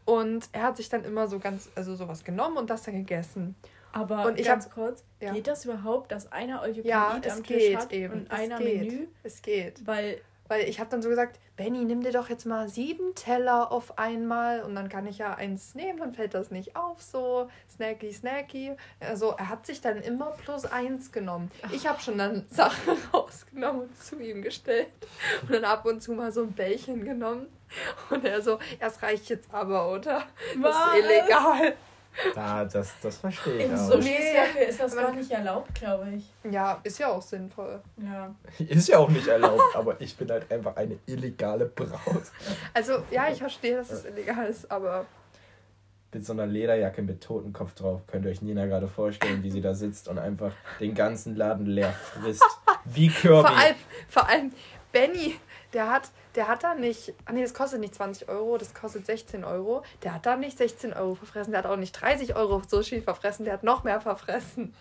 Und er hat sich dann immer so ganz, also sowas genommen und das dann gegessen. Aber Und ich ganz hab- kurz, Ja. geht das überhaupt, dass einer All You Can Ja, Eat es am Tisch geht hat eben. und es einer geht. Menü? Es geht. Weil Weil ich habe dann so gesagt, Benny, nimm dir doch jetzt mal sieben Teller auf einmal und dann kann ich ja eins nehmen, dann fällt das nicht auf so. Snacky, snacky. Also er hat sich dann immer plus eins genommen. Ich habe schon dann Sachen rausgenommen und zu ihm gestellt und dann ab und zu mal so ein Bällchen genommen. Und er so, das reicht jetzt aber, oder? Das Was? ist illegal. Da, das, das verstehe ich im auch. Sushi-Circle ist das aber- gar nicht erlaubt, glaube ich. Ja, ist ja auch sinnvoll. Ja. Ist ja auch nicht erlaubt, aber ich bin halt einfach eine illegale Braut. Also ja, ich verstehe, dass es illegal ist, aber Mit so einer Lederjacke mit Totenkopf drauf. Könnt ihr euch Nina gerade vorstellen, wie sie da sitzt und einfach den ganzen Laden leer frisst. Wie Kirby. Vor allem, vor allem Benny, der hat, der hat da nicht, ah nee, das kostet nicht 20 Euro, das kostet 16 Euro. Der hat da nicht 16 Euro verfressen, der hat auch nicht 30 Euro Sushi verfressen, der hat noch mehr verfressen.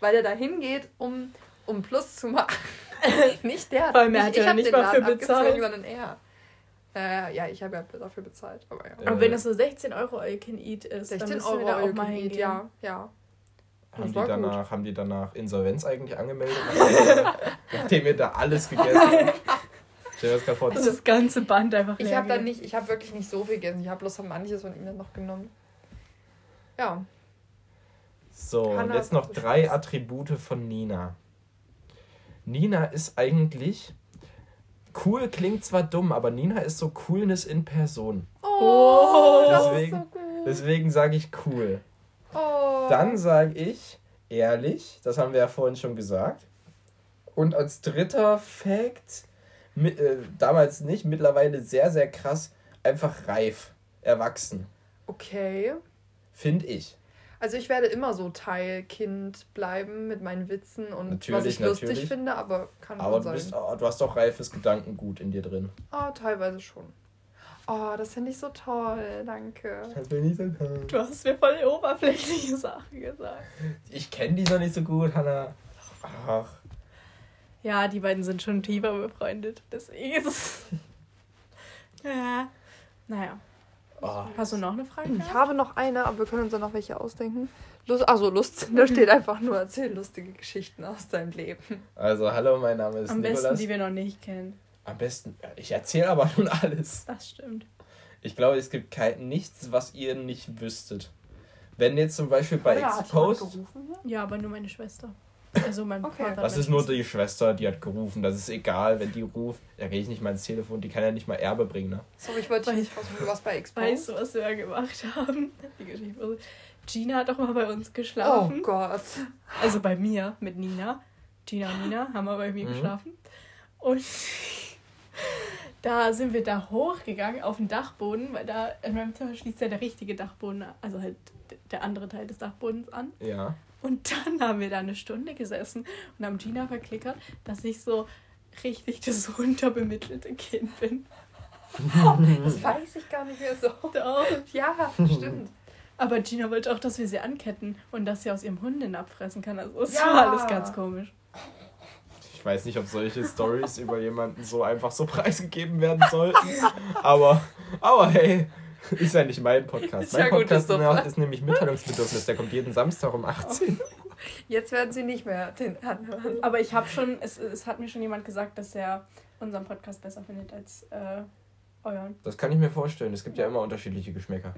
Weil er da hingeht, um, um Plus zu machen. nicht der. Er nicht, hat ich ja hab nicht den mal Laden für bezahlt. sondern er. Äh, ja, ich habe ja dafür bezahlt, aber ja. Aber wenn es so 16 Euro All You Can Eat ist, dann 16 müssen Euro wir da auch mal Can Eat, hingehen. ja, ja. haben, das die gut. danach, haben die danach Insolvenz eigentlich angemeldet? Nachdem ihr da alles gegessen habt? Stell dir das gerade vor. Also das ganze Band einfach Ich habe dann nicht, ich habe wirklich nicht so viel gegessen. Ich habe bloß manches von ihm dann noch genommen. Ja. So, und jetzt noch drei Spaß. Attribute von Nina. Nina ist eigentlich. Cool klingt zwar dumm, aber Nina ist so Coolness in Person. Oh, das Deswegen- ist so gut. Deswegen sage ich cool. Oh. Dann sage ich ehrlich, das haben wir ja vorhin schon gesagt. Und als dritter Fact, mit, äh, damals nicht, mittlerweile sehr, sehr krass, einfach reif, erwachsen, Okay. finde ich. Also ich werde immer so Teilkind bleiben mit meinen Witzen und was Natürlich, ich lustig natürlich. finde, aber kann Aber sein. bist, oh, du hast doch reifes Gedankengut in dir drin. Oh, teilweise schon. Oh, das finde ich so toll. Danke. Das bin ich so toll. Du hast mir voll oberflächliche Sachen gesagt. Ich kenne die noch nicht so gut, Hannah. Ach, Ja, die beiden sind schon tiefer befreundet. Deswegen ist es. ja. Naja. oh. Hast du noch eine Frage? Ich habe noch eine, aber wir können uns dann noch welche ausdenken. Lust, also Lust, da steht einfach nur, erzähl lustige Geschichten aus deinem Leben. Also, hallo, mein Name ist Am besten, Nikolas. die wir noch nicht kennen. Am besten, ich erzähle aber nun alles. Das stimmt. Ich glaube, es gibt kein, nichts, was ihr nicht wüsstet. Wenn jetzt zum Beispiel bei Ja, Exposed. Ja, aber nur meine Schwester. Also mein Okay. Vater. Das ist nur die Schwester, die hat gerufen. Das ist egal, wenn die ruft. Da gehe ich nicht mal ins Telefon. Die kann ja nicht mal Erbe bringen, ne? Sorry, ich wollte dich nicht rausfinden, warst bei Expo. Weißt du, was wir da gemacht haben? Die Geschichte. Gina hat doch mal bei uns Oh geschlafen. Gott. Also bei mir mit Nina. Gina und Nina haben wir bei mir Mhm. geschlafen. Und da sind wir da hochgegangen auf den Dachboden, weil da in meinem Zimmer schließt ja der richtige Dachboden, also halt der andere Teil des Dachbodens an. Ja. Und dann haben wir da eine Stunde gesessen und haben Gina verklickert, dass ich so richtig das unterbemittelte Kind bin. Das weiß ich gar nicht mehr so. Doch. Ja, stimmt. Aber Gina wollte auch, dass wir sie anketten und dass sie aus ihrem Hunden abfressen kann. Also es Ja. war alles ganz komisch. Ich weiß nicht, ob solche Stories über jemanden so einfach so preisgegeben werden sollten. Aber, aber hey, ist ja nicht mein Podcast. Ist Mein ja gut, Podcast ist super. ist nämlich Mitteilungsbedürfnis. Der kommt jeden Samstag um 18 Uhr. Jetzt werden sie nicht mehr den anhören. Aber ich habe schon, es, es hat mir schon jemand gesagt, dass er unseren Podcast besser findet als äh, euren. Das kann ich mir vorstellen. Es gibt ja immer unterschiedliche Geschmäcker.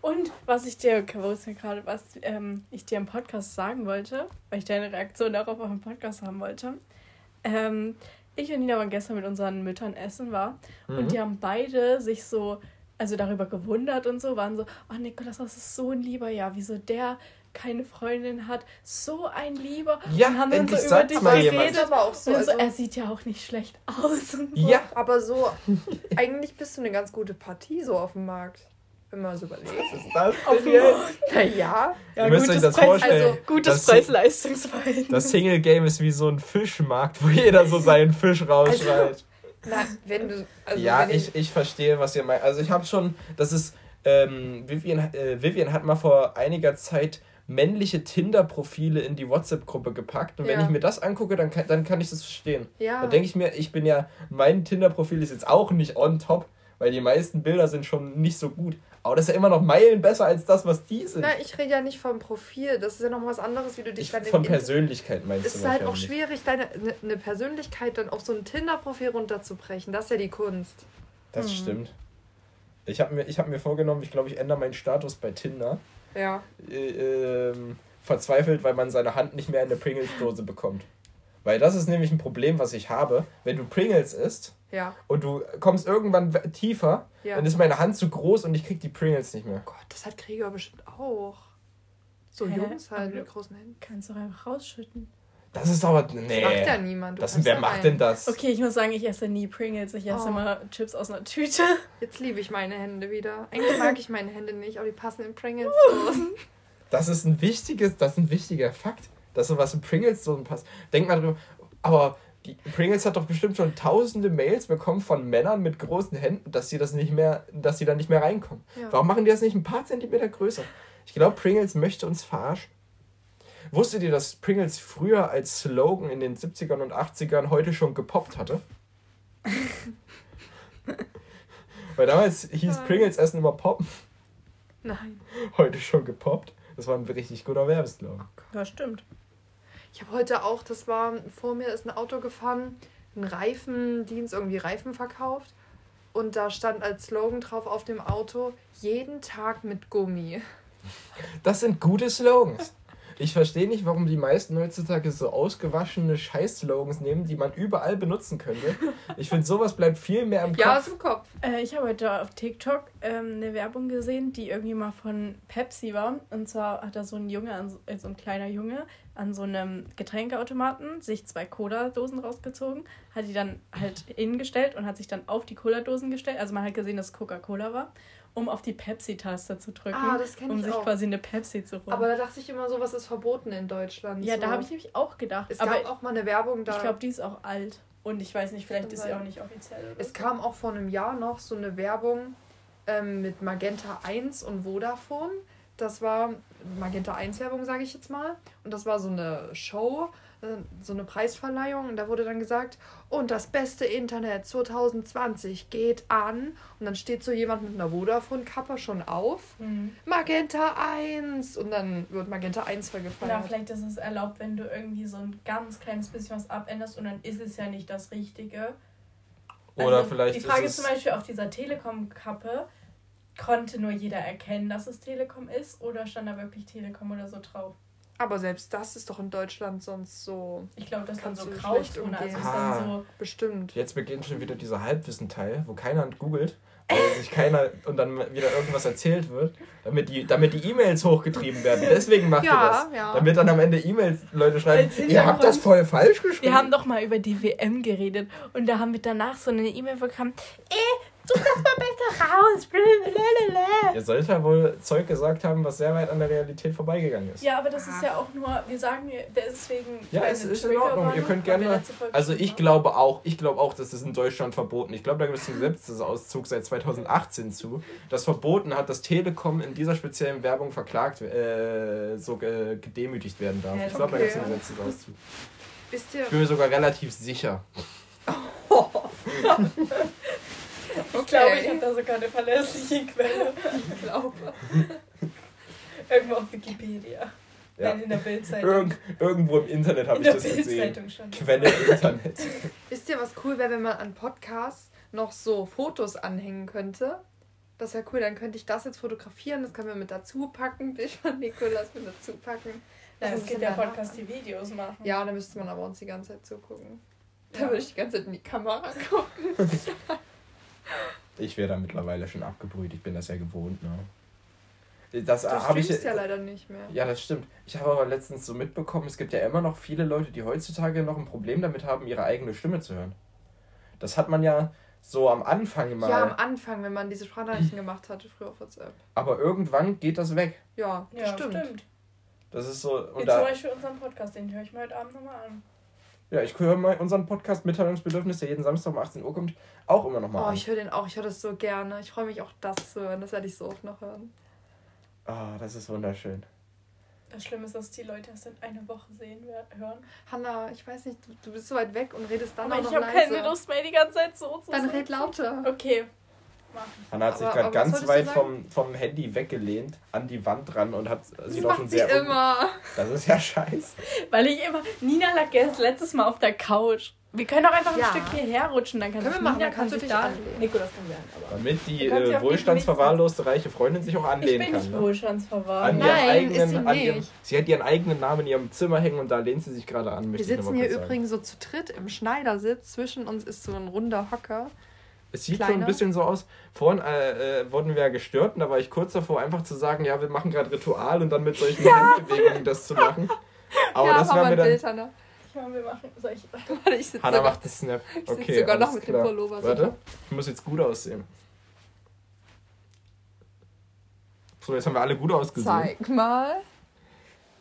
Und was ich dir, ist gerade, was ähm, ich dir im Podcast sagen wollte, weil ich deine Reaktion darauf auf dem Podcast haben wollte. Ähm, ich und Nina waren gestern mit unseren Müttern essen, war. Mhm. Und die haben beide sich so, also darüber gewundert und so, waren so, oh Nikolas, das ist so ein Lieber, ja, wieso der keine Freundin hat, so ein Lieber. Ja, und haben dann so über dich mal Das ist geredet. aber auch so. Also, er sieht ja auch nicht schlecht aus und so. Ja, aber so, eigentlich bist du eine ganz gute Partie so auf dem Markt. Wenn man so überlegt. das Auf denn jetzt? Naja. Ja, Ihr müsst euch gutes das Preis- vorstellen. also Gutes Das- Preis-Leistungsverhältnis. Das Single-Game ist wie so ein Fischmarkt, wo jeder so seinen Fisch rausschreit. Na, wenn du. Also ja, wenn ich, ich verstehe, was ihr meint. Also ich habe schon, das ist, ähm, Vivian, äh, Vivian hat mal vor einiger Zeit männliche Tinder-Profile in die WhatsApp-Gruppe gepackt. Und wenn Ja. ich mir das angucke, dann kann, dann kann ich das verstehen. Ja. Da denke ich mir, ich bin ja, mein Tinder-Profil ist jetzt auch nicht on top, weil die meisten Bilder sind schon nicht so gut. Aber das ist ja immer noch Meilen besser als das, was die sind. Na, ich rede ja nicht vom Profil. Das ist ja noch was anderes, wie du dich ich, dann von Persönlichkeit meinst Es du ist halt auch schwierig, deine eine ne Persönlichkeit dann auf so ein Tinder-Profil runterzubrechen. Das ist ja die Kunst. Das Mhm. stimmt. Ich habe mir, ich hab mir vorgenommen, ich glaube, ich ändere meinen Status bei Tinder. Ja. Äh, ähm, verzweifelt, weil man seine Hand nicht mehr in eine Pringles-Dose bekommt. Weil das ist nämlich ein Problem, was ich habe. Wenn du Pringles isst Ja. und du kommst irgendwann tiefer, Ja. dann ist meine Hand zu groß und ich krieg die Pringles nicht mehr. Gott, das hat Krieger bestimmt auch. So Hä? Jungs halt Aber mit du- großen Händen. Kannst doch einfach rausschütten. Das ist aber. Das Nee. macht ja niemand. Du das, wer da macht rein. denn das? Okay, ich muss sagen, ich esse nie Pringles. Ich esse Oh. immer Chips aus einer Tüte. Jetzt liebe ich meine Hände wieder. Eigentlich mag ich meine Hände nicht, aber die passen in Pringles. Dosen. Das ist ein wichtiges, das ist ein wichtiger Fakt, dass sowas in Pringles-Dosen passt. Denk mal drüber. Aber die Pringles hat doch bestimmt schon tausende Mails bekommen von Männern mit großen Händen, dass sie das nicht mehr, dass sie da nicht mehr reinkommen. Ja. Warum machen die das nicht ein paar Zentimeter größer? Ich glaube, Pringles möchte uns verarschen. Wusstet ihr, dass Pringles früher als Slogan in den 70ern und 80ern heute schon gepoppt hatte? Weil damals hieß Nein. Pringles essen immer poppen, Nein. heute schon gepoppt. Das war ein richtig guter Werbeslogan. Ja, stimmt. Ich habe heute auch, das war, vor mir ist ein Auto gefahren einen Reifendienst, irgendwie Reifen verkauft. Und da stand als Slogan drauf auf dem Auto, jeden Tag mit Gummi. Das sind gute Slogans. Ich verstehe nicht, warum die meisten heutzutage so ausgewaschene Scheiß-Slogans nehmen, die man überall benutzen könnte. Ich finde, sowas bleibt viel mehr im Kopf. Ja, aus dem Kopf. Äh, ich habe heute auf TikTok ähm, eine Werbung gesehen, die irgendwie mal von Pepsi war. Und zwar hat da so ein Junge, an so, äh, so ein kleiner Junge, an so einem Getränkeautomaten sich zwei Cola-Dosen rausgezogen, hat die dann halt hingestellt und hat sich dann auf die Cola-Dosen gestellt. Also man hat gesehen, dass Coca-Cola war, um auf die Pepsi-Taste zu drücken, Ah, das um ich sich auch. quasi eine Pepsi zu holen. Aber da dachte ich immer, sowas ist verboten in Deutschland. ja, so. da habe ich nämlich auch gedacht. Es aber gab auch mal eine Werbung da. ich glaube, die ist auch alt. Und ich weiß nicht, vielleicht ist sie auch nicht offiziell. Es so. kam auch vor einem Jahr noch so eine Werbung ähm, mit Magenta 1 und Vodafone. Das war Magenta 1 Werbung, sage ich jetzt mal. Und das war so eine Show, so eine Preisverleihung. Und da wurde dann gesagt, und das beste Internet 2020 geht an. Und dann steht so jemand mit einer Vodafone-Kappe schon auf. Mhm. Magenta 1! Und dann wird Magenta 1 Ja, vergefeiert. vielleicht ist es erlaubt, wenn du irgendwie so ein ganz kleines bisschen was abänderst und dann ist es ja nicht das Richtige. Oder Also, vielleicht Die Frage ist zum Beispiel auf dieser Telekom-Kappe, konnte nur jeder erkennen, dass es Telekom ist oder stand da wirklich Telekom oder so drauf? Aber selbst das ist doch in Deutschland sonst so Ich glaube, das dann Kannst so Grauzone. Also Ah. dann so, bestimmt. Jetzt beginnt schon wieder dieser Halbwissenteil, wo keiner googelt, weil sich keiner und dann wieder irgendwas erzählt wird, damit die damit die E-Mails hochgetrieben werden. Deswegen macht ihr Ja, das. ja. Damit dann am Ende E-Mails Leute schreiben, ihr habt das voll falsch geschrieben. wir haben doch mal über die WM geredet und da haben wir danach so eine E-Mail bekommen, eh, tu das mal besser raus. blablabla. Ihr sollt ja wohl Zeug gesagt haben, was sehr weit an der Realität vorbeigegangen ist. Ja, aber das ist ja auch nur, wir sagen deswegen. Ja, es ist in Ordnung. Ihr könnt gerne. Also ich glaube auch, ich glaube auch, dass das in Deutschland verboten. Ich glaube, da gibt es einen Gesetzesauszug seit 2018 zu, das verboten hat, dass Telekom in dieser speziellen Werbung verklagt, äh, so ge gedemütigt werden darf. Ich glaube, da gibt es einen. Gesetzesauszug. Ich bin mir sogar relativ sicher. Ich glaube, ich habe da sogar eine verlässliche Quelle. ich glaube. Irgendwo auf Wikipedia. Ja. Nein, in der Bildzeitung. Irgend, irgendwo im Internet habe in ich das gesehen. Bildzeitung schon. Quelle Internet. Wisst ihr, was cool wäre, wenn man an Podcasts noch so Fotos anhängen könnte? Das wäre cool, dann könnte ich das jetzt fotografieren, das können wir mit dazu packen, Bild von Nikolas mit dazu packen. Ist gibt denn ja danach? Podcasts, die Videos machen. Ja, da müsste man aber uns die ganze Zeit zugucken. Da Ja. würde ich die ganze Zeit in die Kamera gucken. Ich wäre da mittlerweile schon abgebrüht. Ich bin das ja gewohnt. Ne? Das Du habe ich ja leider nicht mehr. Ja, das stimmt. Ich habe aber letztens so mitbekommen, es gibt ja immer noch viele Leute, die heutzutage noch ein Problem damit haben, ihre eigene Stimme zu hören. Das hat man ja so am Anfang mal. Ja, am Anfang, wenn man diese Sprachnachrichten gemacht hatte, früher auf WhatsApp. aber irgendwann geht das weg. Ja, Ja, stimmt. stimmt. Das ist so. Und zum da, Beispiel unseren Podcast, den höre ich mir heute Abend nochmal an. Ja, ich höre mal unseren Podcast Mitteilungsbedürfnis, der jeden Samstag um 18 Uhr kommt, auch immer noch mal Oh, an. ich höre den auch, ich höre das so gerne. Ich freue mich auch, das zu hören. Das werde ich so oft noch hören. Ah, das ist wunderschön. Das Schlimme ist, dass die Leute erst in einer Woche sehen hören. Hanna, ich weiß nicht, du, du bist so weit weg und redest dann Aber auch ich noch habe leise. keine Lust mehr, die ganze Zeit so zu Dann red lauter. Okay. Ich. Hanna hat sich gerade ganz weit vom, vom Handy weggelehnt, an die Wand dran und hat Das sieht auch schon macht sie sehr. immer. Das ist ja scheiße. Weil ich immer. Nina lag erst letztes Mal auf der Couch. Wir können doch einfach Ja. ein Stück hierher rutschen, dann kann Können sich wir machen, Nina dann kannst kann du sich dich da. anlehnen. Nikolas kann werden, aber. Damit die kannst äh, wohlstandsverwahrloste reiche Freundin sich auch Ich anlehnen bin kann. nicht ne? wohlstandsverwahrt. An Nein, ihrem eigenen, ist sie an ihrem, nicht. sie hat ihren eigenen Namen in ihrem Zimmer hängen und da lehnt sie sich gerade an. Wir ich sitzen hier übrigens so zu dritt im Schneidersitz. Zwischen uns ist so ein runder Hocker. Es sieht so kleiner. ein bisschen so aus. Vorhin äh, äh, wurden wir ja gestört und da war ich kurz davor, einfach zu sagen, ja, wir machen gerade Ritual und dann mit solchen Handbewegungen das zu machen. Aber ja, das war mir ein dann. Bild, Hanna. Ja, wir machen. Soll ich. Warte, ich sitze Hanna sogar, macht das Snap. ich sitz Okay, sogar noch mit dem klar. Pullover. so. Warte, ich muss jetzt gut aussehen. So, jetzt haben wir alle gut ausgesehen. Zeig mal.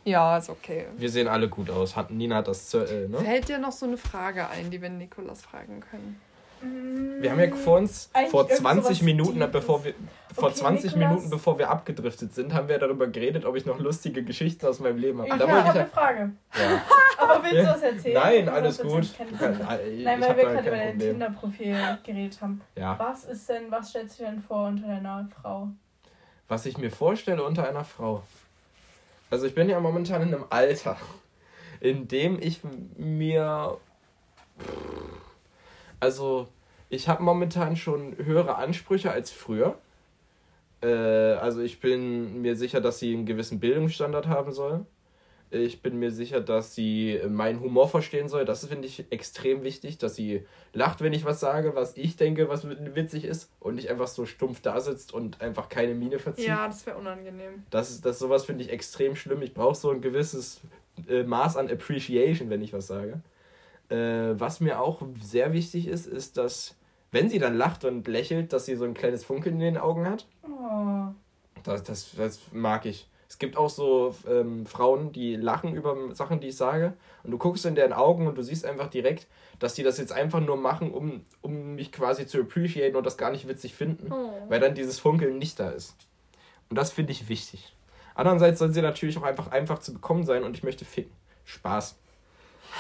Ja, ist okay. Wir sehen alle gut aus. Hat, Nina hat das, äh, ne? Fällt dir noch so eine Frage ein, die wir Nikolas fragen können? Wir haben ja vor uns Eigentlich vor irgend 20 sowas Minuten, Tiefes. bevor wir vor Okay, 20 Nikolas. Minuten bevor wir abgedriftet sind, haben wir darüber geredet, ob ich noch lustige Geschichten aus meinem Leben habe. Ich da habe wollte eine ich Frage. ja. Aber willst du was erzählen? Nein, alles gut. kann- ich Nein, weil wir gerade über dein. Tinder-Profil geredet haben. Ja, Was ist denn, was stellst du dir denn vor unter deiner Frau? was ich mir vorstelle unter einer Frau. Also ich bin ja momentan in einem Alter, in dem ich mir Also, ich habe momentan schon höhere Ansprüche als früher. Äh, also, ich bin mir sicher, dass sie einen gewissen Bildungsstandard haben soll. Ich bin mir sicher, dass sie meinen Humor verstehen soll. Das finde ich extrem wichtig, dass sie lacht, wenn ich was sage, was ich denke, was witzig ist und nicht einfach so stumpf da sitzt und einfach keine Miene verzieht. Ja, das wäre unangenehm. Das ist das sowas finde ich extrem schlimm. Ich brauche so ein gewisses äh, Maß an Appreciation, wenn ich was sage. Äh, was mir auch sehr wichtig ist, ist, dass wenn sie dann lacht und lächelt, dass sie so ein kleines Funkeln in den Augen hat. Oh. Das, das, das mag ich. Es gibt auch so ähm, Frauen, die lachen über Sachen, die ich sage. Und du guckst in deren Augen und du siehst einfach direkt, dass die das jetzt einfach nur machen, um, um mich quasi zu appreciaten und das gar nicht witzig finden. Oh. Weil dann dieses Funkeln nicht da ist. Und das finde ich wichtig. Andererseits soll sie natürlich auch einfach einfach zu bekommen sein und ich möchte ficken. Spaß.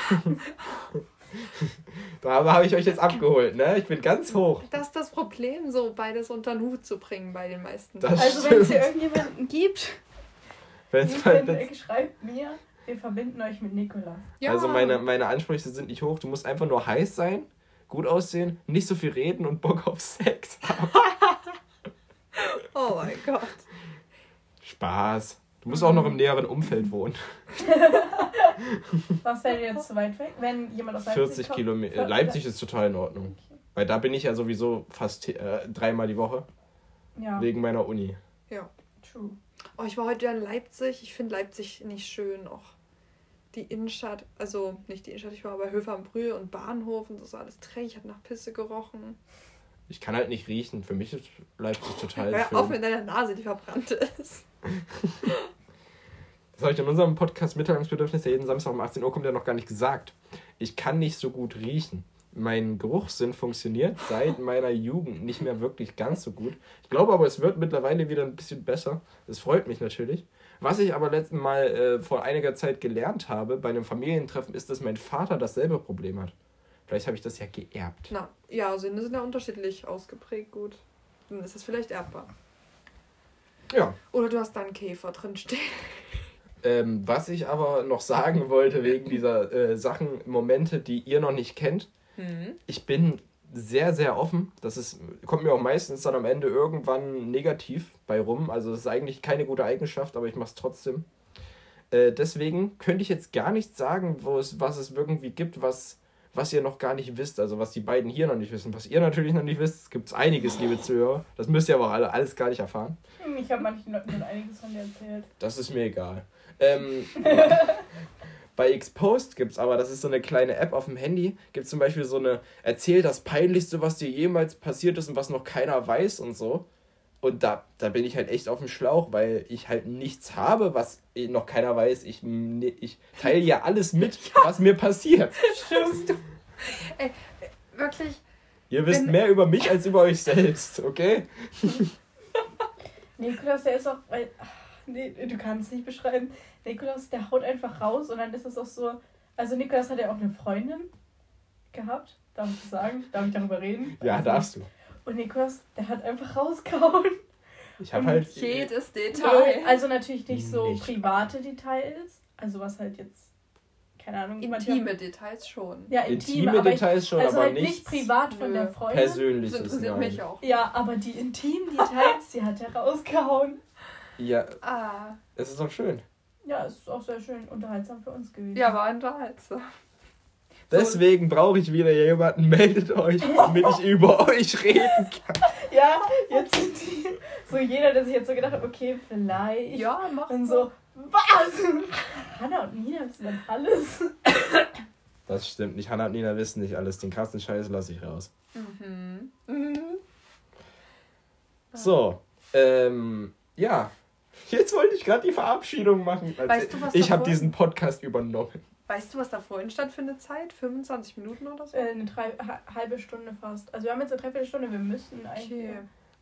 da habe ich euch jetzt abgeholt, ne? Ich bin ganz hoch. Das ist das Problem, so beides unter den Hut zu bringen bei den meisten. Das Also wenn es hier irgendjemanden gibt, Wenn's, dann wenn's, schreibt mir, wir verbinden euch mit Nikolas. ja. Also meine, meine Ansprüche sind nicht hoch. Du musst einfach nur heiß sein, gut aussehen, nicht so viel reden und Bock auf Sex haben. Oh mein Gott. Spaß. Du musst auch noch im näheren Umfeld wohnen. Was wäre jetzt zu weit weg? Wenn jemand aus Leipzig 40 kommt? Kilometer. Leipzig ist total in Ordnung. Okay. Weil da bin ich ja sowieso fast äh, dreimal die Woche. Ja, Wegen meiner Uni. true. Oh, ich war heute ja in Leipzig. Ich finde Leipzig nicht schön. Auch die Innenstadt, also nicht die Innenstadt, ich war bei Höfer am Brühl und Bahnhof und das war alles dreckig, hat nach Pisse gerochen. Ich kann halt nicht riechen. Für mich ist Leipzig total Hör auf mit deiner Nase, die verbrannt ist. Das habe ich in unserem Podcast Mitteilungsbedürfnis, der jeden Samstag um 18 Uhr kommt, ja noch gar nicht gesagt. Ich kann nicht so gut riechen. Mein Geruchssinn funktioniert seit meiner Jugend nicht mehr wirklich ganz so gut. Ich glaube aber, es wird mittlerweile wieder ein bisschen besser. Das freut mich natürlich. Was ich aber letzten Mal äh, vor einiger Zeit gelernt habe bei einem Familientreffen, ist, dass mein Vater dasselbe Problem hat. Vielleicht habe ich das ja geerbt. Na, ja, Sinne sind ja unterschiedlich ausgeprägt, gut. Dann ist das vielleicht erbbar. Ja. Oder du hast da einen Käfer drin stehen. Ähm, was ich aber noch sagen wollte wegen dieser äh, Sachen, Momente, die ihr noch nicht kennt, Hm. ich bin sehr, sehr offen. Das ist, kommt mir auch meistens dann am Ende irgendwann negativ bei rum. Also das ist eigentlich keine gute Eigenschaft, aber ich mache es trotzdem. Äh, deswegen könnte ich jetzt gar nicht sagen, wo es, was es irgendwie gibt, was, was ihr noch gar nicht wisst. Also was die beiden hier noch nicht wissen. Was ihr natürlich noch nicht wisst, es gibt einiges, liebe Zuhörer. Das müsst ihr aber auch alle, alles gar nicht erfahren. Hm, Ich habe manchen Leuten schon einiges von dir erzählt. Das ist mir egal. Ähm, bei Xposed gibt es aber, das ist so eine kleine App auf dem Handy, gibt es zum Beispiel so eine Erzähl das Peinlichste, was dir jemals passiert ist und was noch keiner weiß und so. Und da, da bin ich halt echt auf dem Schlauch, weil ich halt nichts habe, was noch keiner weiß. Ich, ich teile ja alles mit, was mir passiert. Stimmt. Ey, wirklich, Ihr wisst mehr über mich als über euch selbst, okay? Nikolas, der ist auch. Nee, du kannst es nicht beschreiben. Nikolas, der haut einfach raus und dann ist es auch so. Also, Nikolas hat ja auch eine Freundin gehabt. Darf ich das sagen? Darf ich darüber reden? Ja, Also- darfst du. Und Nikolas, der hat einfach rausgehauen. Ich habe halt. jedes Detail. Also, natürlich nicht so Nicht. private Details. Also, was halt jetzt. Keine Ahnung. Intime Details schon. Ja, intime, Intime aber Details schon, ich, also aber halt nicht privat von der Freundin. Das Persönliches. interessiert nein. mich auch. Ja, aber die intimen Details, die hat er rausgehauen. Ja, Ah, es ist doch schön. Ja, es ist auch sehr schön unterhaltsam für uns gewesen. ja, war unterhaltsam. Deswegen brauche ich wieder jemanden. Meldet euch, damit ich über euch reden kann. Ja, jetzt sind die. So jeder, der sich jetzt so gedacht hat, okay, vielleicht. Ja, mach Und so, was? Hanna und Nina wissen dann alles. Das stimmt nicht. Hannah und Nina wissen nicht alles. Den krassen Scheiß lasse ich raus. Mhm. Mhm. So, ähm, ja. Jetzt wollte ich gerade die Verabschiedung machen. Weißt du, was ich habe diesen Podcast übernommen. Weißt du, was da vorhin stand für eine Zeit? 25 Minuten oder so? Äh, eine drei, ha- halbe Stunde fast. Also wir haben jetzt eine Dreiviertelstunde, wir müssen eigentlich. Okay.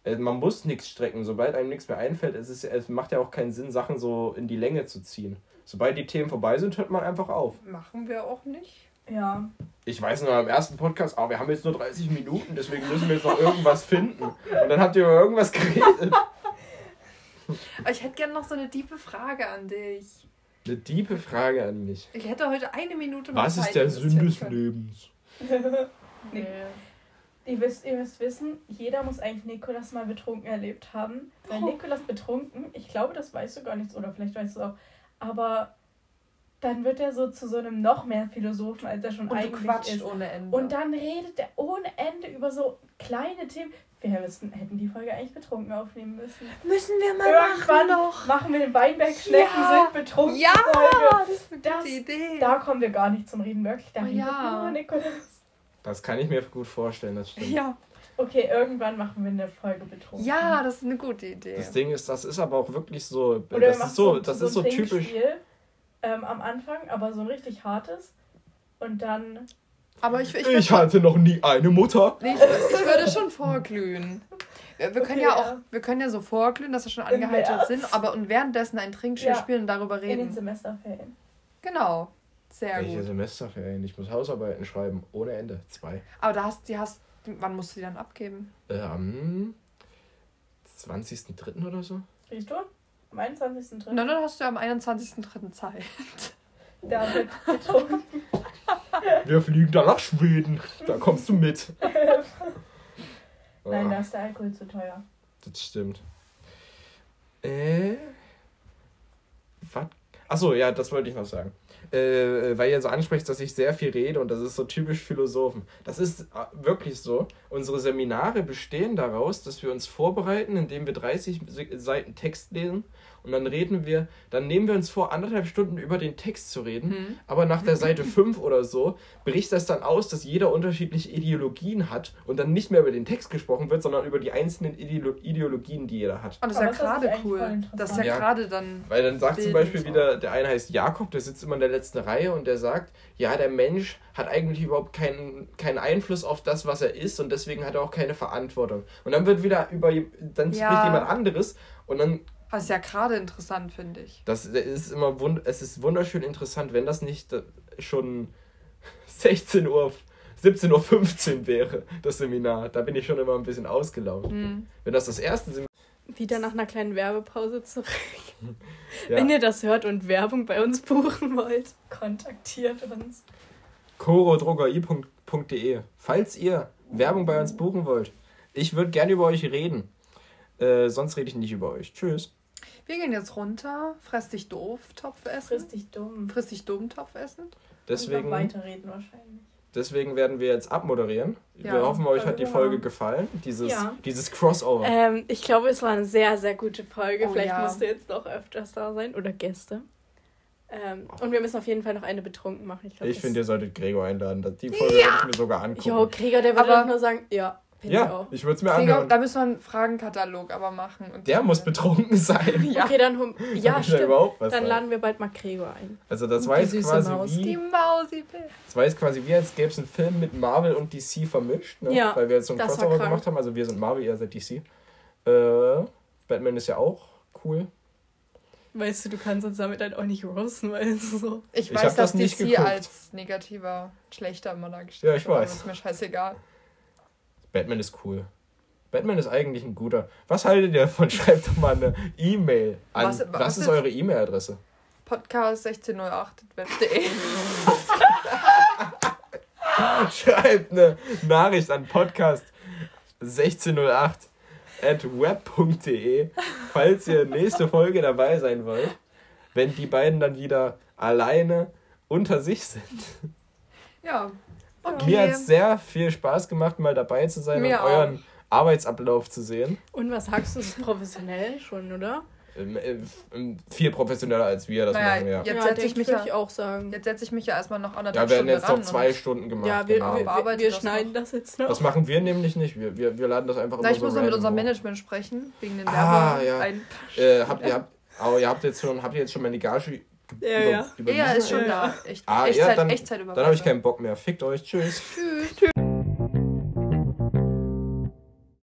Äh, Man muss nichts strecken. Sobald einem nichts mehr einfällt, es, ist, es macht ja auch keinen Sinn, Sachen so in die Länge zu ziehen. Sobald die Themen vorbei sind, hört man einfach auf. Machen wir auch nicht. Ja. Ich weiß noch am ersten Podcast, ah, wir haben jetzt nur 30 Minuten, deswegen müssen wir jetzt noch irgendwas finden. Und dann habt ihr über irgendwas geredet. Aber ich hätte gerne noch so eine tiefe Frage an dich. Eine tiefe Frage an mich. Ich hätte heute eine Minute Was ist der Sinn des. Lebens? Nee. Ihr müsst, ihr müsst wissen, jeder muss eigentlich Nikolas mal betrunken erlebt haben. Weil Oh. Nikolas betrunken, ich glaube, das weißt du gar nicht, oder vielleicht weißt du es auch, aber dann wird er so zu so einem noch mehr Philosophen, als er schon Und du eigentlich quatscht ist. ohne Ende. Und dann redet er ohne Ende über so kleine Themen. Wir müssten, hätten die Folge eigentlich betrunken aufnehmen müssen. müssen wir mal Irgendwann machen noch. machen wir den Weinberg-Schnecken Ja. sind betrunken. Ja, Folge. das ist eine Das- gute Idee. Da kommen wir gar nicht zum Reden, wirklich. Da Oh ja. nur Nikolas. Das kann ich mir gut vorstellen, das stimmt. ja. Okay, irgendwann machen wir eine Folge betrunken. ja, das ist eine gute Idee. Das Ding ist, das ist aber auch wirklich so. Oder das ist so, so, das so ist so ein typisch. Ähm, am Anfang, aber so ein richtig hartes. Und dann. Aber ich, ich, Ich hatte noch nie eine Mutter. Nee, ich, ich würde schon vorglühen. Wir, wir können Okay, ja auch, ja. wir können ja so vorglühen, dass wir schon angeheitert März. sind, aber und währenddessen ein Trinkspiel Ja. spielen und darüber In den reden. Semesterferien. Genau. Sehr Welche gut. Semesterferien? Ich muss Hausarbeiten schreiben. Ohne Ende. Zwei. Aber da hast, die hast, wann musst du die dann abgeben? Am 20.03. oder so? Siehst du? Am 21.03. Na, dann hast du ja am 21.03. Zeit. Da wird betrunken. Wir fliegen da nach Schweden. Da kommst du mit. Nein, Ah, da ist der Alkohol zu teuer. das stimmt. Äh. Was? Achso, ja, das wollte ich noch sagen. Äh, weil ihr so ansprecht, dass ich sehr viel rede und das ist so typisch Philosophen. Das ist äh, wirklich so. Unsere Seminare bestehen daraus, dass wir uns vorbereiten, indem wir 30 Se- Seiten Text lesen und dann reden wir, dann nehmen wir uns vor, anderthalb Stunden über den Text zu reden, Hm. aber nach der Seite 5 oder so bricht das dann aus, dass jeder unterschiedliche Ideologien hat und dann nicht mehr über den Text gesprochen wird, sondern über die einzelnen Ideolo Ideologien, die jeder hat. Und das ist Aber ja gerade cool. Das ist ja, Ja. gerade dann. Weil dann sagt zum Beispiel wieder, der eine heißt Jakob, der sitzt immer in der letzten Reihe und der sagt, ja, der Mensch hat eigentlich überhaupt keinen, keinen Einfluss auf das, was er ist und deswegen hat er auch keine Verantwortung. Und dann wird wieder über, dann Ja. spricht jemand anderes und dann, Das ist ja gerade interessant, finde ich. das ist immer, wund es ist wunderschön interessant, wenn das nicht äh, schon 16 Uhr, 17.15 Uhr wäre, das Seminar. Da bin ich schon immer ein bisschen ausgelaugt. Hm. Wenn das das erste Seminar Wieder nach einer kleinen Werbepause zurück. Ja. Wenn ihr das hört und Werbung bei uns buchen wollt, kontaktiert uns. corodrogerie.de. Falls ihr Werbung bei uns buchen wollt, ich würde gerne über euch reden. Äh, sonst rede ich nicht über euch. Tschüss. Wir gehen jetzt runter. Fress dich doof, Topf essen. Friss dich dumm. Friss dich dumm, Topf essen. Deswegen, weiterreden wahrscheinlich. deswegen werden wir jetzt abmoderieren. Ja, wir hoffen, euch hat die ja. Folge gefallen. Dieses, Ja. dieses Crossover. Ähm, ich glaube, es war eine sehr, sehr gute Folge. Oh, Vielleicht ja. musst du jetzt noch öfters da sein oder Gäste. Ähm, und wir müssen auf jeden Fall noch eine betrunken machen. Ich, glaub, ich finde, ihr solltet Gregor einladen. Die Folge würde ich mir sogar angucken. Jo, Krieger, der würde nur sagen, ja, ich ja, auch. ich würde es mir Gregor, anhören. da müssen wir einen Fragenkatalog aber machen. Und Der muss betrunken sein. Ja. Okay, dann hum- ja, stimmt. überhaupt was Dann laden wir bald mal Gregor ein. Also das Die war jetzt quasi Maus. Die wie, Mausi. das war jetzt quasi wie, als gäbe es einen Film mit Marvel und DC vermischt, ne? Ja, weil wir jetzt so ein das war Crossover gemacht haben. Also wir sind Marvel, ihr seid DC. Äh, Batman ist ja auch cool. Weißt du, du kannst uns damit halt auch nicht roasten, weil es so. Ich Ich weiß, das dass nicht DC geguckt. als negativer, schlechter immer dargestellt Ja, ich wird, aber weiß. Das ist mir scheißegal. Batman ist cool. Batman ist eigentlich ein guter. Was haltet ihr davon? Schreibt doch mal eine E-Mail an. Was, Was- was ist ist- eure E-Mail-Adresse? Podcast 1608.web.de. Schreibt eine Nachricht an podcast 1608 at web.de, falls ihr nächste Folge dabei sein wollt, wenn die beiden dann wieder alleine unter sich sind. Ja. Okay. Mir hat es sehr viel Spaß gemacht, mal dabei zu sein Mir und euren Arbeitsablauf zu sehen. Und was sagst du, ist professionell schon, oder? Ähm, äh, ähm, Viel professioneller als wir das Naja, machen, ja. Jetzt setze ich mich ja- ich auch sagen. Jetzt setze ich mich ja erstmal noch Da anderthalb werden Stunden jetzt ran. noch zwei und- Stunden gemacht. Ja, wir, genau. wir, wir, wir das schneiden noch. das jetzt noch. Das machen wir nämlich nicht. Wir, wir, wir laden das einfach Na, immer ich so muss noch mit unserem hoch. Management sprechen, wegen den Ah, Werbe. ja. Ein Äh, habt ihr, habt, aber ihr habt jetzt schon, habt ihr jetzt schon meine Gage Ja, ja. überwiesen? ja, ist schon Ja, ja. da. Echt, Ah, ja, Echtzeit, dann, Echtzeit dann habe ich keinen Bock mehr. Fickt euch. Tschüss. Tschüss.